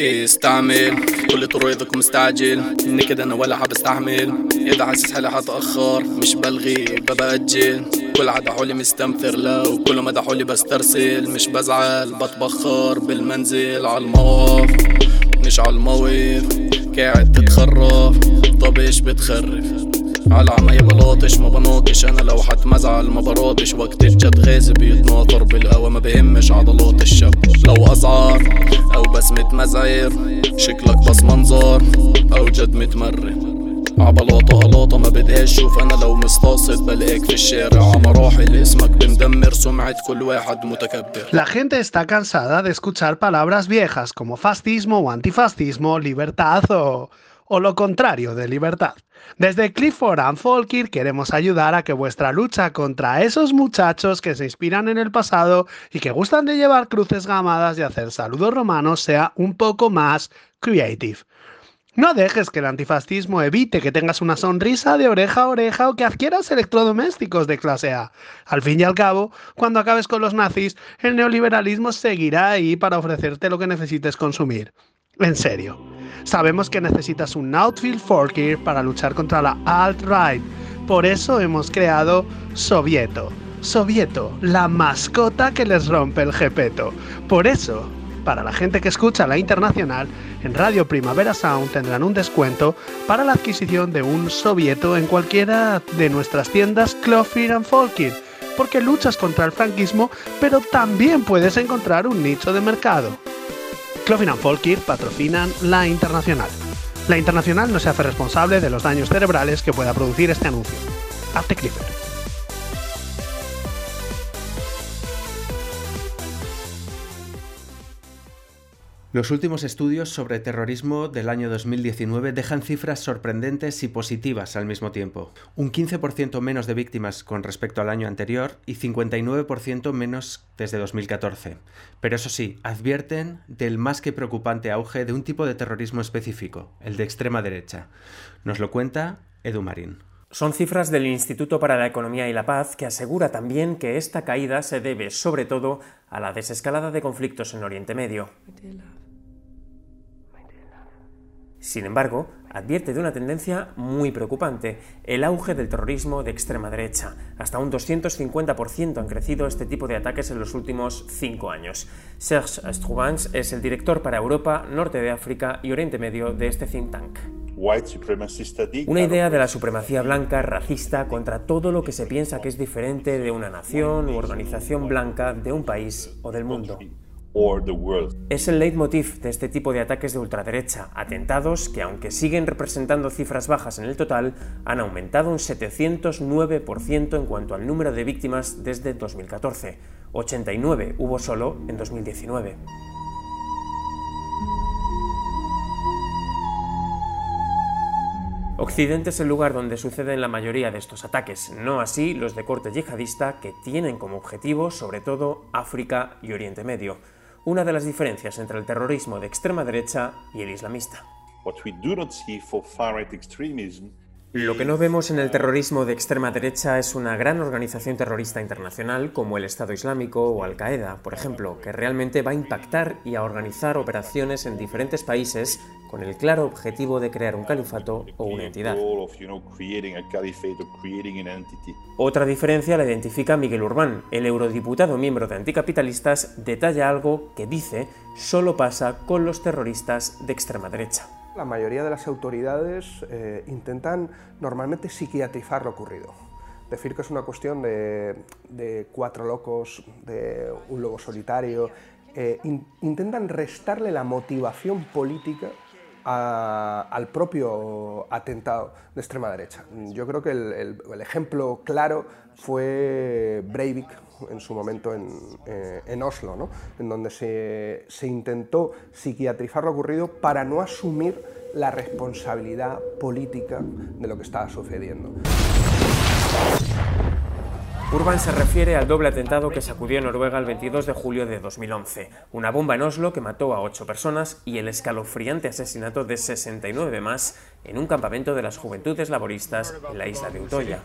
S21: استعمل. كل طريقكم مستعجل. إني كده أنا ولا حاب استحمل إذا حاسس حالي هتاخر مش بلغي ببأجل. كل عدا حولي مستنفر لو كل مدى حولي بسترسل. مش بزعل بتبخر بالمنزل. عالمواقف مش عالمواقف قاعد تتخرف طب إيش بتخرف؟ على عماية بلاطش ما بناطش أنا لو حتمزعل ما برادش وقت الجد غازي بيتناطر بالقوى ما بهمش عضلات الشاب لو اسعار أو بسمة مزعير شكلك بس منظر أو جد متمرن. عبلاطة هلاطة ما بدهاش. شوف أنا لو مستقصد بلاقيك في الشارع. مراحل اسمك بمدمر. سمعة كل واحد متكبر.
S22: La gente está cansada de escuchar palabras viejas como fascismo o antifascismo, libertad o, o lo contrario de libertad. Desde Clifford and Folkir queremos ayudar a que vuestra lucha contra esos muchachos que se inspiran en el pasado y que gustan de llevar cruces gamadas y hacer saludos romanos sea un poco más creative. No dejes que el antifascismo evite que tengas una sonrisa de oreja a oreja o que adquieras electrodomésticos de clase A. Al fin y al cabo, cuando acabes con los nazis, el neoliberalismo seguirá ahí para ofrecerte lo que necesites consumir. En serio, sabemos que necesitas un Outfield Forkir para luchar contra la alt-right. Por eso hemos creado Sovieto. Sovieto, la mascota que les rompe el jepeto. Por eso para la gente que escucha la internacional, en Radio Primavera Sound tendrán un descuento para la adquisición de un sovieto en cualquiera de nuestras tiendas Clofir and Folkir, porque luchas contra el franquismo, pero también puedes encontrar un nicho de mercado. Clofir and Folkir patrocinan la internacional. La internacional no se hace responsable de los daños cerebrales que pueda producir este anuncio. Hazte Clipper.
S4: Los últimos estudios sobre terrorismo del año 2019 dejan cifras sorprendentes y positivas al mismo tiempo. Un 15% menos de víctimas con respecto al año anterior y 59% menos desde 2014. Pero eso sí, advierten del más que preocupante auge de un tipo de terrorismo específico, el de extrema derecha. Nos lo cuenta Edu Marín.
S23: Son cifras del Instituto para la Economía y la Paz que asegura también que esta caída se debe sobre todo a la desescalada de conflictos en Oriente Medio. Sin embargo, advierte de una tendencia muy preocupante, el auge del terrorismo de extrema derecha. Hasta un 250% han crecido este tipo de ataques en los últimos cinco años. Serge Astrouvans es el director para Europa, Norte de África y Oriente Medio de este think tank. Una idea de la supremacía blanca racista contra todo lo que se piensa que es diferente de una nación u organización blanca de un país o del mundo. Es el leitmotiv de este tipo de ataques de ultraderecha, atentados que, aunque siguen representando cifras bajas en el total, han aumentado un 709% en cuanto al número de víctimas desde 2014. 89 hubo solo en 2019. Occidente es el lugar donde suceden la mayoría de estos ataques, no así los de corte yihadista que tienen como objetivo sobre todo África y Oriente Medio una de las diferencias entre el terrorismo de extrema derecha y el islamista. Lo que no vemos en el terrorismo de extrema derecha es una gran organización terrorista internacional como el Estado Islámico o Al-Qaeda, por ejemplo, que realmente va a impactar y a organizar operaciones en diferentes países con el claro objetivo de crear un califato o una entidad. Otra diferencia la identifica Miguel Urbán. El eurodiputado miembro de Anticapitalistas detalla algo que dice solo pasa con los terroristas de extrema derecha
S24: la mayoría de las autoridades eh, intentan normalmente psiquiatrizar lo ocurrido. Decir que es una cuestión de, cuatro locos, de un lobo solitario, eh, intentan restarle la motivación política al propio atentado de extrema derecha. Yo creo que el, ejemplo claro fue Breivik en su momento en, eh, en Oslo, ¿no? en donde se, se intentó psiquiatrizar lo ocurrido para no asumir la responsabilidad política de lo que estaba sucediendo.
S23: Urban se refiere al doble atentado que sacudió Noruega el 22 de julio de 2011, una bomba en Oslo que mató a 8 personas y el escalofriante asesinato de 69 más en un campamento de las juventudes laboristas en la isla de Utoya.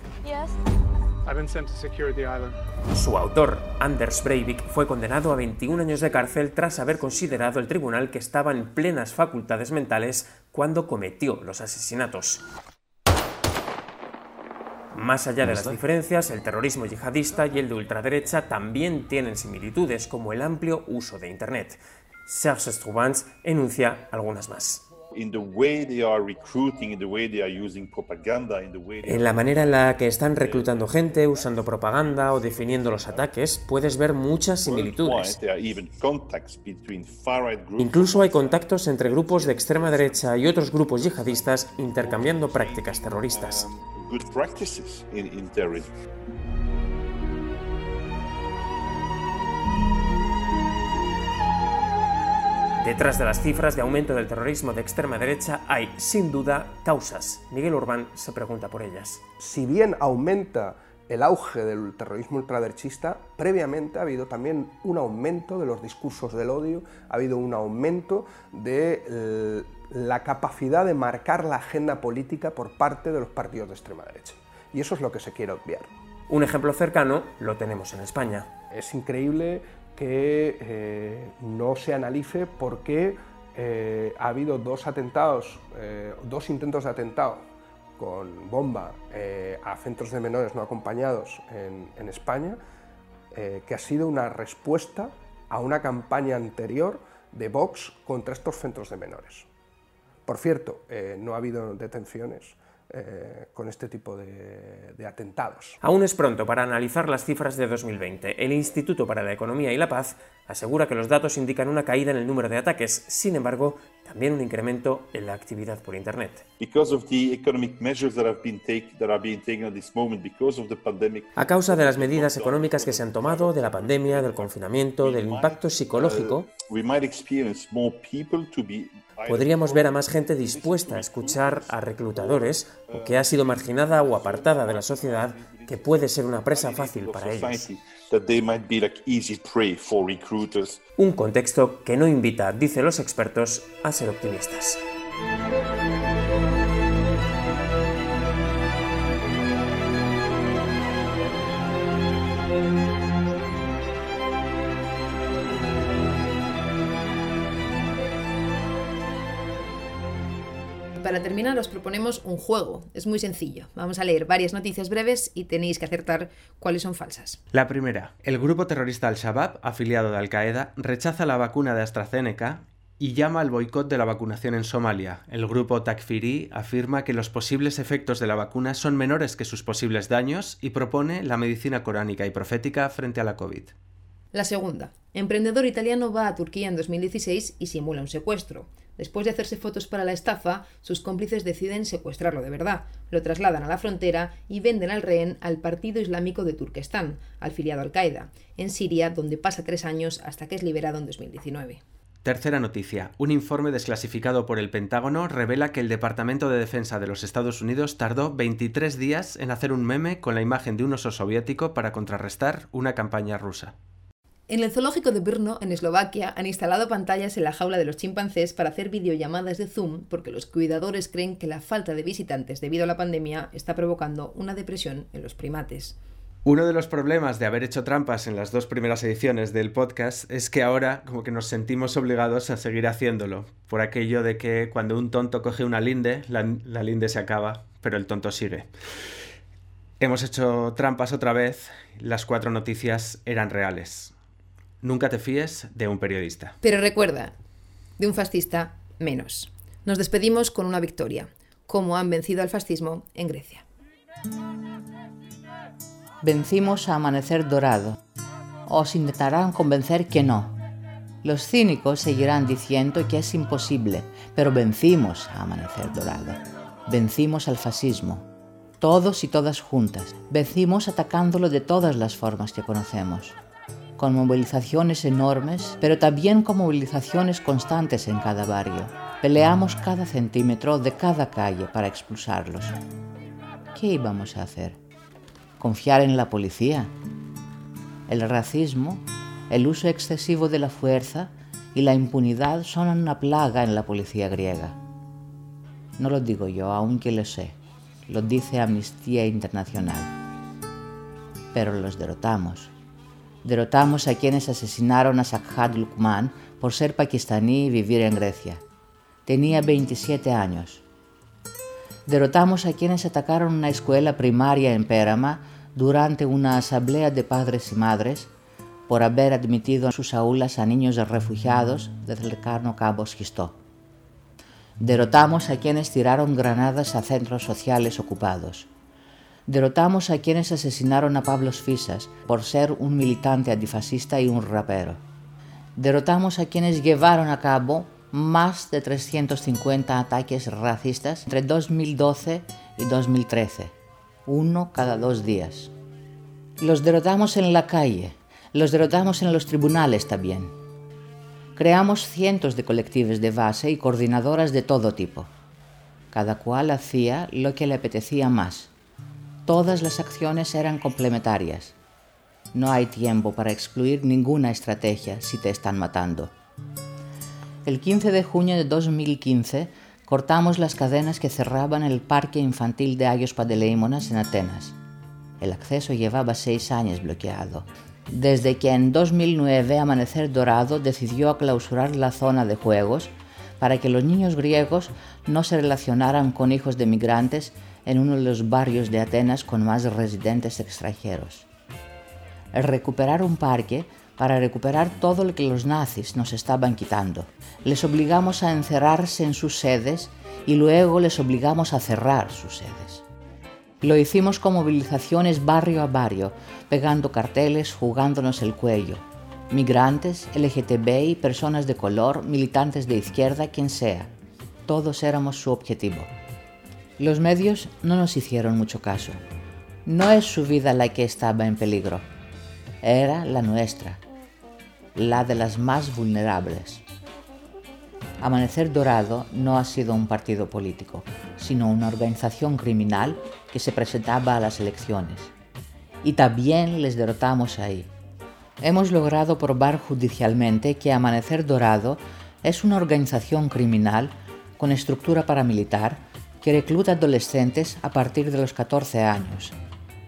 S23: Su autor, Anders Breivik, fue condenado a 21 años de cárcel tras haber considerado el tribunal que estaba en plenas facultades mentales cuando cometió los asesinatos. Más allá de las diferencias, el terrorismo yihadista y el de ultraderecha también tienen similitudes, como el amplio uso de Internet. Serge Stroubans enuncia algunas más. En la manera en la que están reclutando gente, usando propaganda o definiendo los ataques, puedes ver muchas similitudes. Incluso hay contactos entre grupos de extrema derecha y otros grupos yihadistas intercambiando prácticas terroristas. Detrás de las cifras de aumento del terrorismo de extrema derecha hay, sin duda, causas. Miguel Urbán se pregunta por ellas.
S24: Si bien aumenta el auge del terrorismo ultraderechista, previamente ha habido también un aumento de los discursos del odio, ha habido un aumento de la capacidad de marcar la agenda política por parte de los partidos de extrema derecha. Y eso es lo que se quiere obviar.
S23: Un ejemplo cercano lo tenemos en España.
S24: Es increíble que eh, no se analice por qué eh, ha habido dos atentados, eh, dos intentos de atentado con bomba a centros de menores no acompañados en, España, que ha sido una respuesta a una campaña anterior de Vox contra estos centros de menores. Por cierto, no ha habido detenciones, eh, con este tipo de, de, atentados.
S23: Aún es pronto para analizar las cifras de 2020. El Instituto para la Economía y la Paz asegura que los datos indican una caída en el número de ataques, sin embargo, también un incremento en la actividad por Internet. A causa de las medidas económicas que se han tomado, de la pandemia, del confinamiento, del impacto psicológico, uh, podríamos ver a más gente dispuesta a escuchar a reclutadores o que ha sido marginada o apartada de la sociedad que puede ser una presa fácil para ellos. Un contexto que no invita, dicen los expertos, a ser optimistas.
S3: Para terminar os proponemos un juego. Es muy sencillo. Vamos a leer varias noticias breves y tenéis que acertar cuáles son falsas.
S4: La primera. El grupo terrorista Al-Shabaab, afiliado de Al-Qaeda, rechaza la vacuna de AstraZeneca y llama al boicot de la vacunación en Somalia. El grupo Takfiri afirma que los posibles efectos de la vacuna son menores que sus posibles daños y propone la medicina coránica y profética frente a la COVID.
S3: La segunda. Emprendedor italiano va a Turquía en 2016 y simula un secuestro. Después de hacerse fotos para la estafa, sus cómplices deciden secuestrarlo de verdad, lo trasladan a la frontera y venden al rehén al Partido Islámico de Turquestán, afiliado al Qaeda, en Siria, donde pasa tres años hasta que es liberado en 2019.
S4: Tercera noticia. Un informe desclasificado por el Pentágono revela que el Departamento de Defensa de los Estados Unidos tardó 23 días en hacer un meme con la imagen de un oso soviético para contrarrestar una campaña rusa.
S3: En el zoológico de Brno, en Eslovaquia, han instalado pantallas en la jaula de los chimpancés para hacer videollamadas de Zoom porque los cuidadores creen que la falta de visitantes debido a la pandemia está provocando una depresión en los primates.
S4: Uno de los problemas de haber hecho trampas en las dos primeras ediciones del podcast es que ahora como que nos sentimos obligados a seguir haciéndolo, por aquello de que cuando un tonto coge una linde, la, la linde se acaba, pero el tonto sigue. Hemos hecho trampas otra vez, las cuatro noticias eran reales. Nunca te fíes de un periodista.
S3: Pero recuerda, de un fascista menos. Nos despedimos con una victoria, como han vencido al fascismo en Grecia.
S25: Vencimos a Amanecer Dorado. Os intentarán convencer que no. Los cínicos seguirán diciendo que es imposible, pero vencimos a Amanecer Dorado. Vencimos al fascismo. Todos y todas juntas. Vencimos atacándolo de todas las formas que conocemos con movilizaciones enormes, pero también con movilizaciones constantes en cada barrio. Peleamos cada centímetro de cada calle para expulsarlos. ¿Qué íbamos a hacer? ¿Confiar en la policía? El racismo, el uso excesivo de la fuerza y la impunidad son una plaga en la policía griega. No lo digo yo, aunque lo sé. Lo dice Amnistía Internacional. Pero los derrotamos derrotamos a quienes asesinaron a Sakhad Lukman por ser pakistaní y vivir en Grecia. Tenía 27 años. Derrotamos a quienes atacaron una escuela primaria en Pérama durante una asamblea de padres y madres por haber admitido en sus aulas a niños refugiados del cercano Cabo Schistó. Derrotamos a quienes tiraron granadas a centros sociales ocupados derrotamos a quienes asesinaron a Pablo Fisas por ser un militante antifascista y un rapero. Derrotamos a quienes llevaron a cabo más de 350 ataques racistas entre 2012 y 2013, uno cada dos días. Los derrotamos en la calle, los derrotamos en los tribunales también. Creamos cientos de colectivos de base y coordinadoras de todo tipo. Cada cual hacía lo que le apetecía más Todas las acciones eran complementarias. No hay tiempo para excluir ninguna estrategia si te están matando. El 15 de junio de 2015 cortamos las cadenas que cerraban el parque infantil de Agios Padeleimonas en Atenas. El acceso llevaba seis años bloqueado. Desde que en 2009 Amanecer Dorado decidió clausurar la zona de juegos para que los niños griegos no se relacionaran con hijos de migrantes en uno de los barrios de Atenas con más residentes extranjeros. El recuperar un parque para recuperar todo lo que los nazis nos estaban quitando. Les obligamos a encerrarse en sus sedes y luego les obligamos a cerrar sus sedes. Lo hicimos con movilizaciones barrio a barrio, pegando carteles, jugándonos el cuello. Migrantes, LGTBI, personas de color, militantes de izquierda, quien sea. Todos éramos su objetivo. Los medios no nos hicieron mucho caso. No es su vida la que estaba en peligro, era la nuestra, la de las más vulnerables. Amanecer Dorado no ha sido un partido político, sino una organización criminal que se presentaba a las elecciones. Y también les derrotamos ahí. Hemos logrado probar judicialmente que Amanecer Dorado es una organización criminal con estructura paramilitar que recluta adolescentes a partir de los 14 años,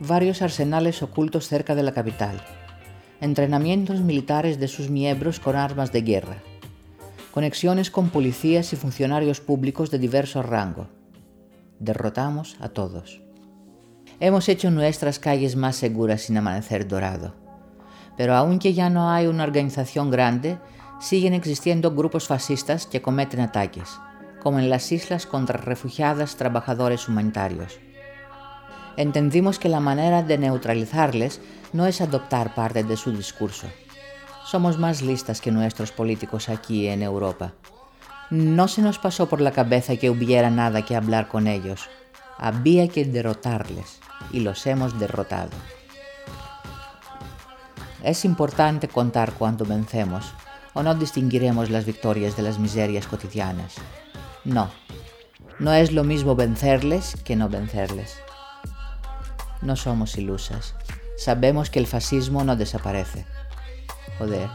S25: varios arsenales ocultos cerca de la capital, entrenamientos militares de sus miembros con armas de guerra, conexiones con policías y funcionarios públicos de diverso rango. Derrotamos a todos. Hemos hecho nuestras calles más seguras sin amanecer dorado. Pero aunque ya no hay una organización grande, siguen existiendo grupos fascistas que cometen ataques, como en las islas contra refugiadas trabajadores humanitarios. Entendimos que la manera de neutralizarles no es adoptar parte de su discurso. Somos más listas que nuestros políticos aquí en Europa. No se nos pasó por la cabeza que hubiera nada que hablar con ellos. Había que derrotarles y los hemos derrotado. Es importante contar cuando vencemos o no distinguiremos las victorias de las miserias cotidianas. No, no es lo mismo vencerles que no vencerles. No somos ilusas. Sabemos que el fascismo no desaparece. Joder.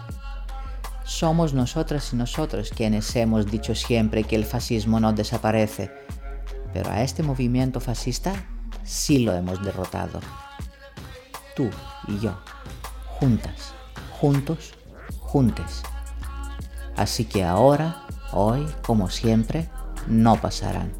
S25: Somos nosotras y nosotros quienes hemos dicho siempre que el fascismo no desaparece. Pero a este movimiento fascista sí lo hemos derrotado. Tú y yo. Juntas. Juntos. Juntes. Así que ahora, hoy, como siempre, no pasarán.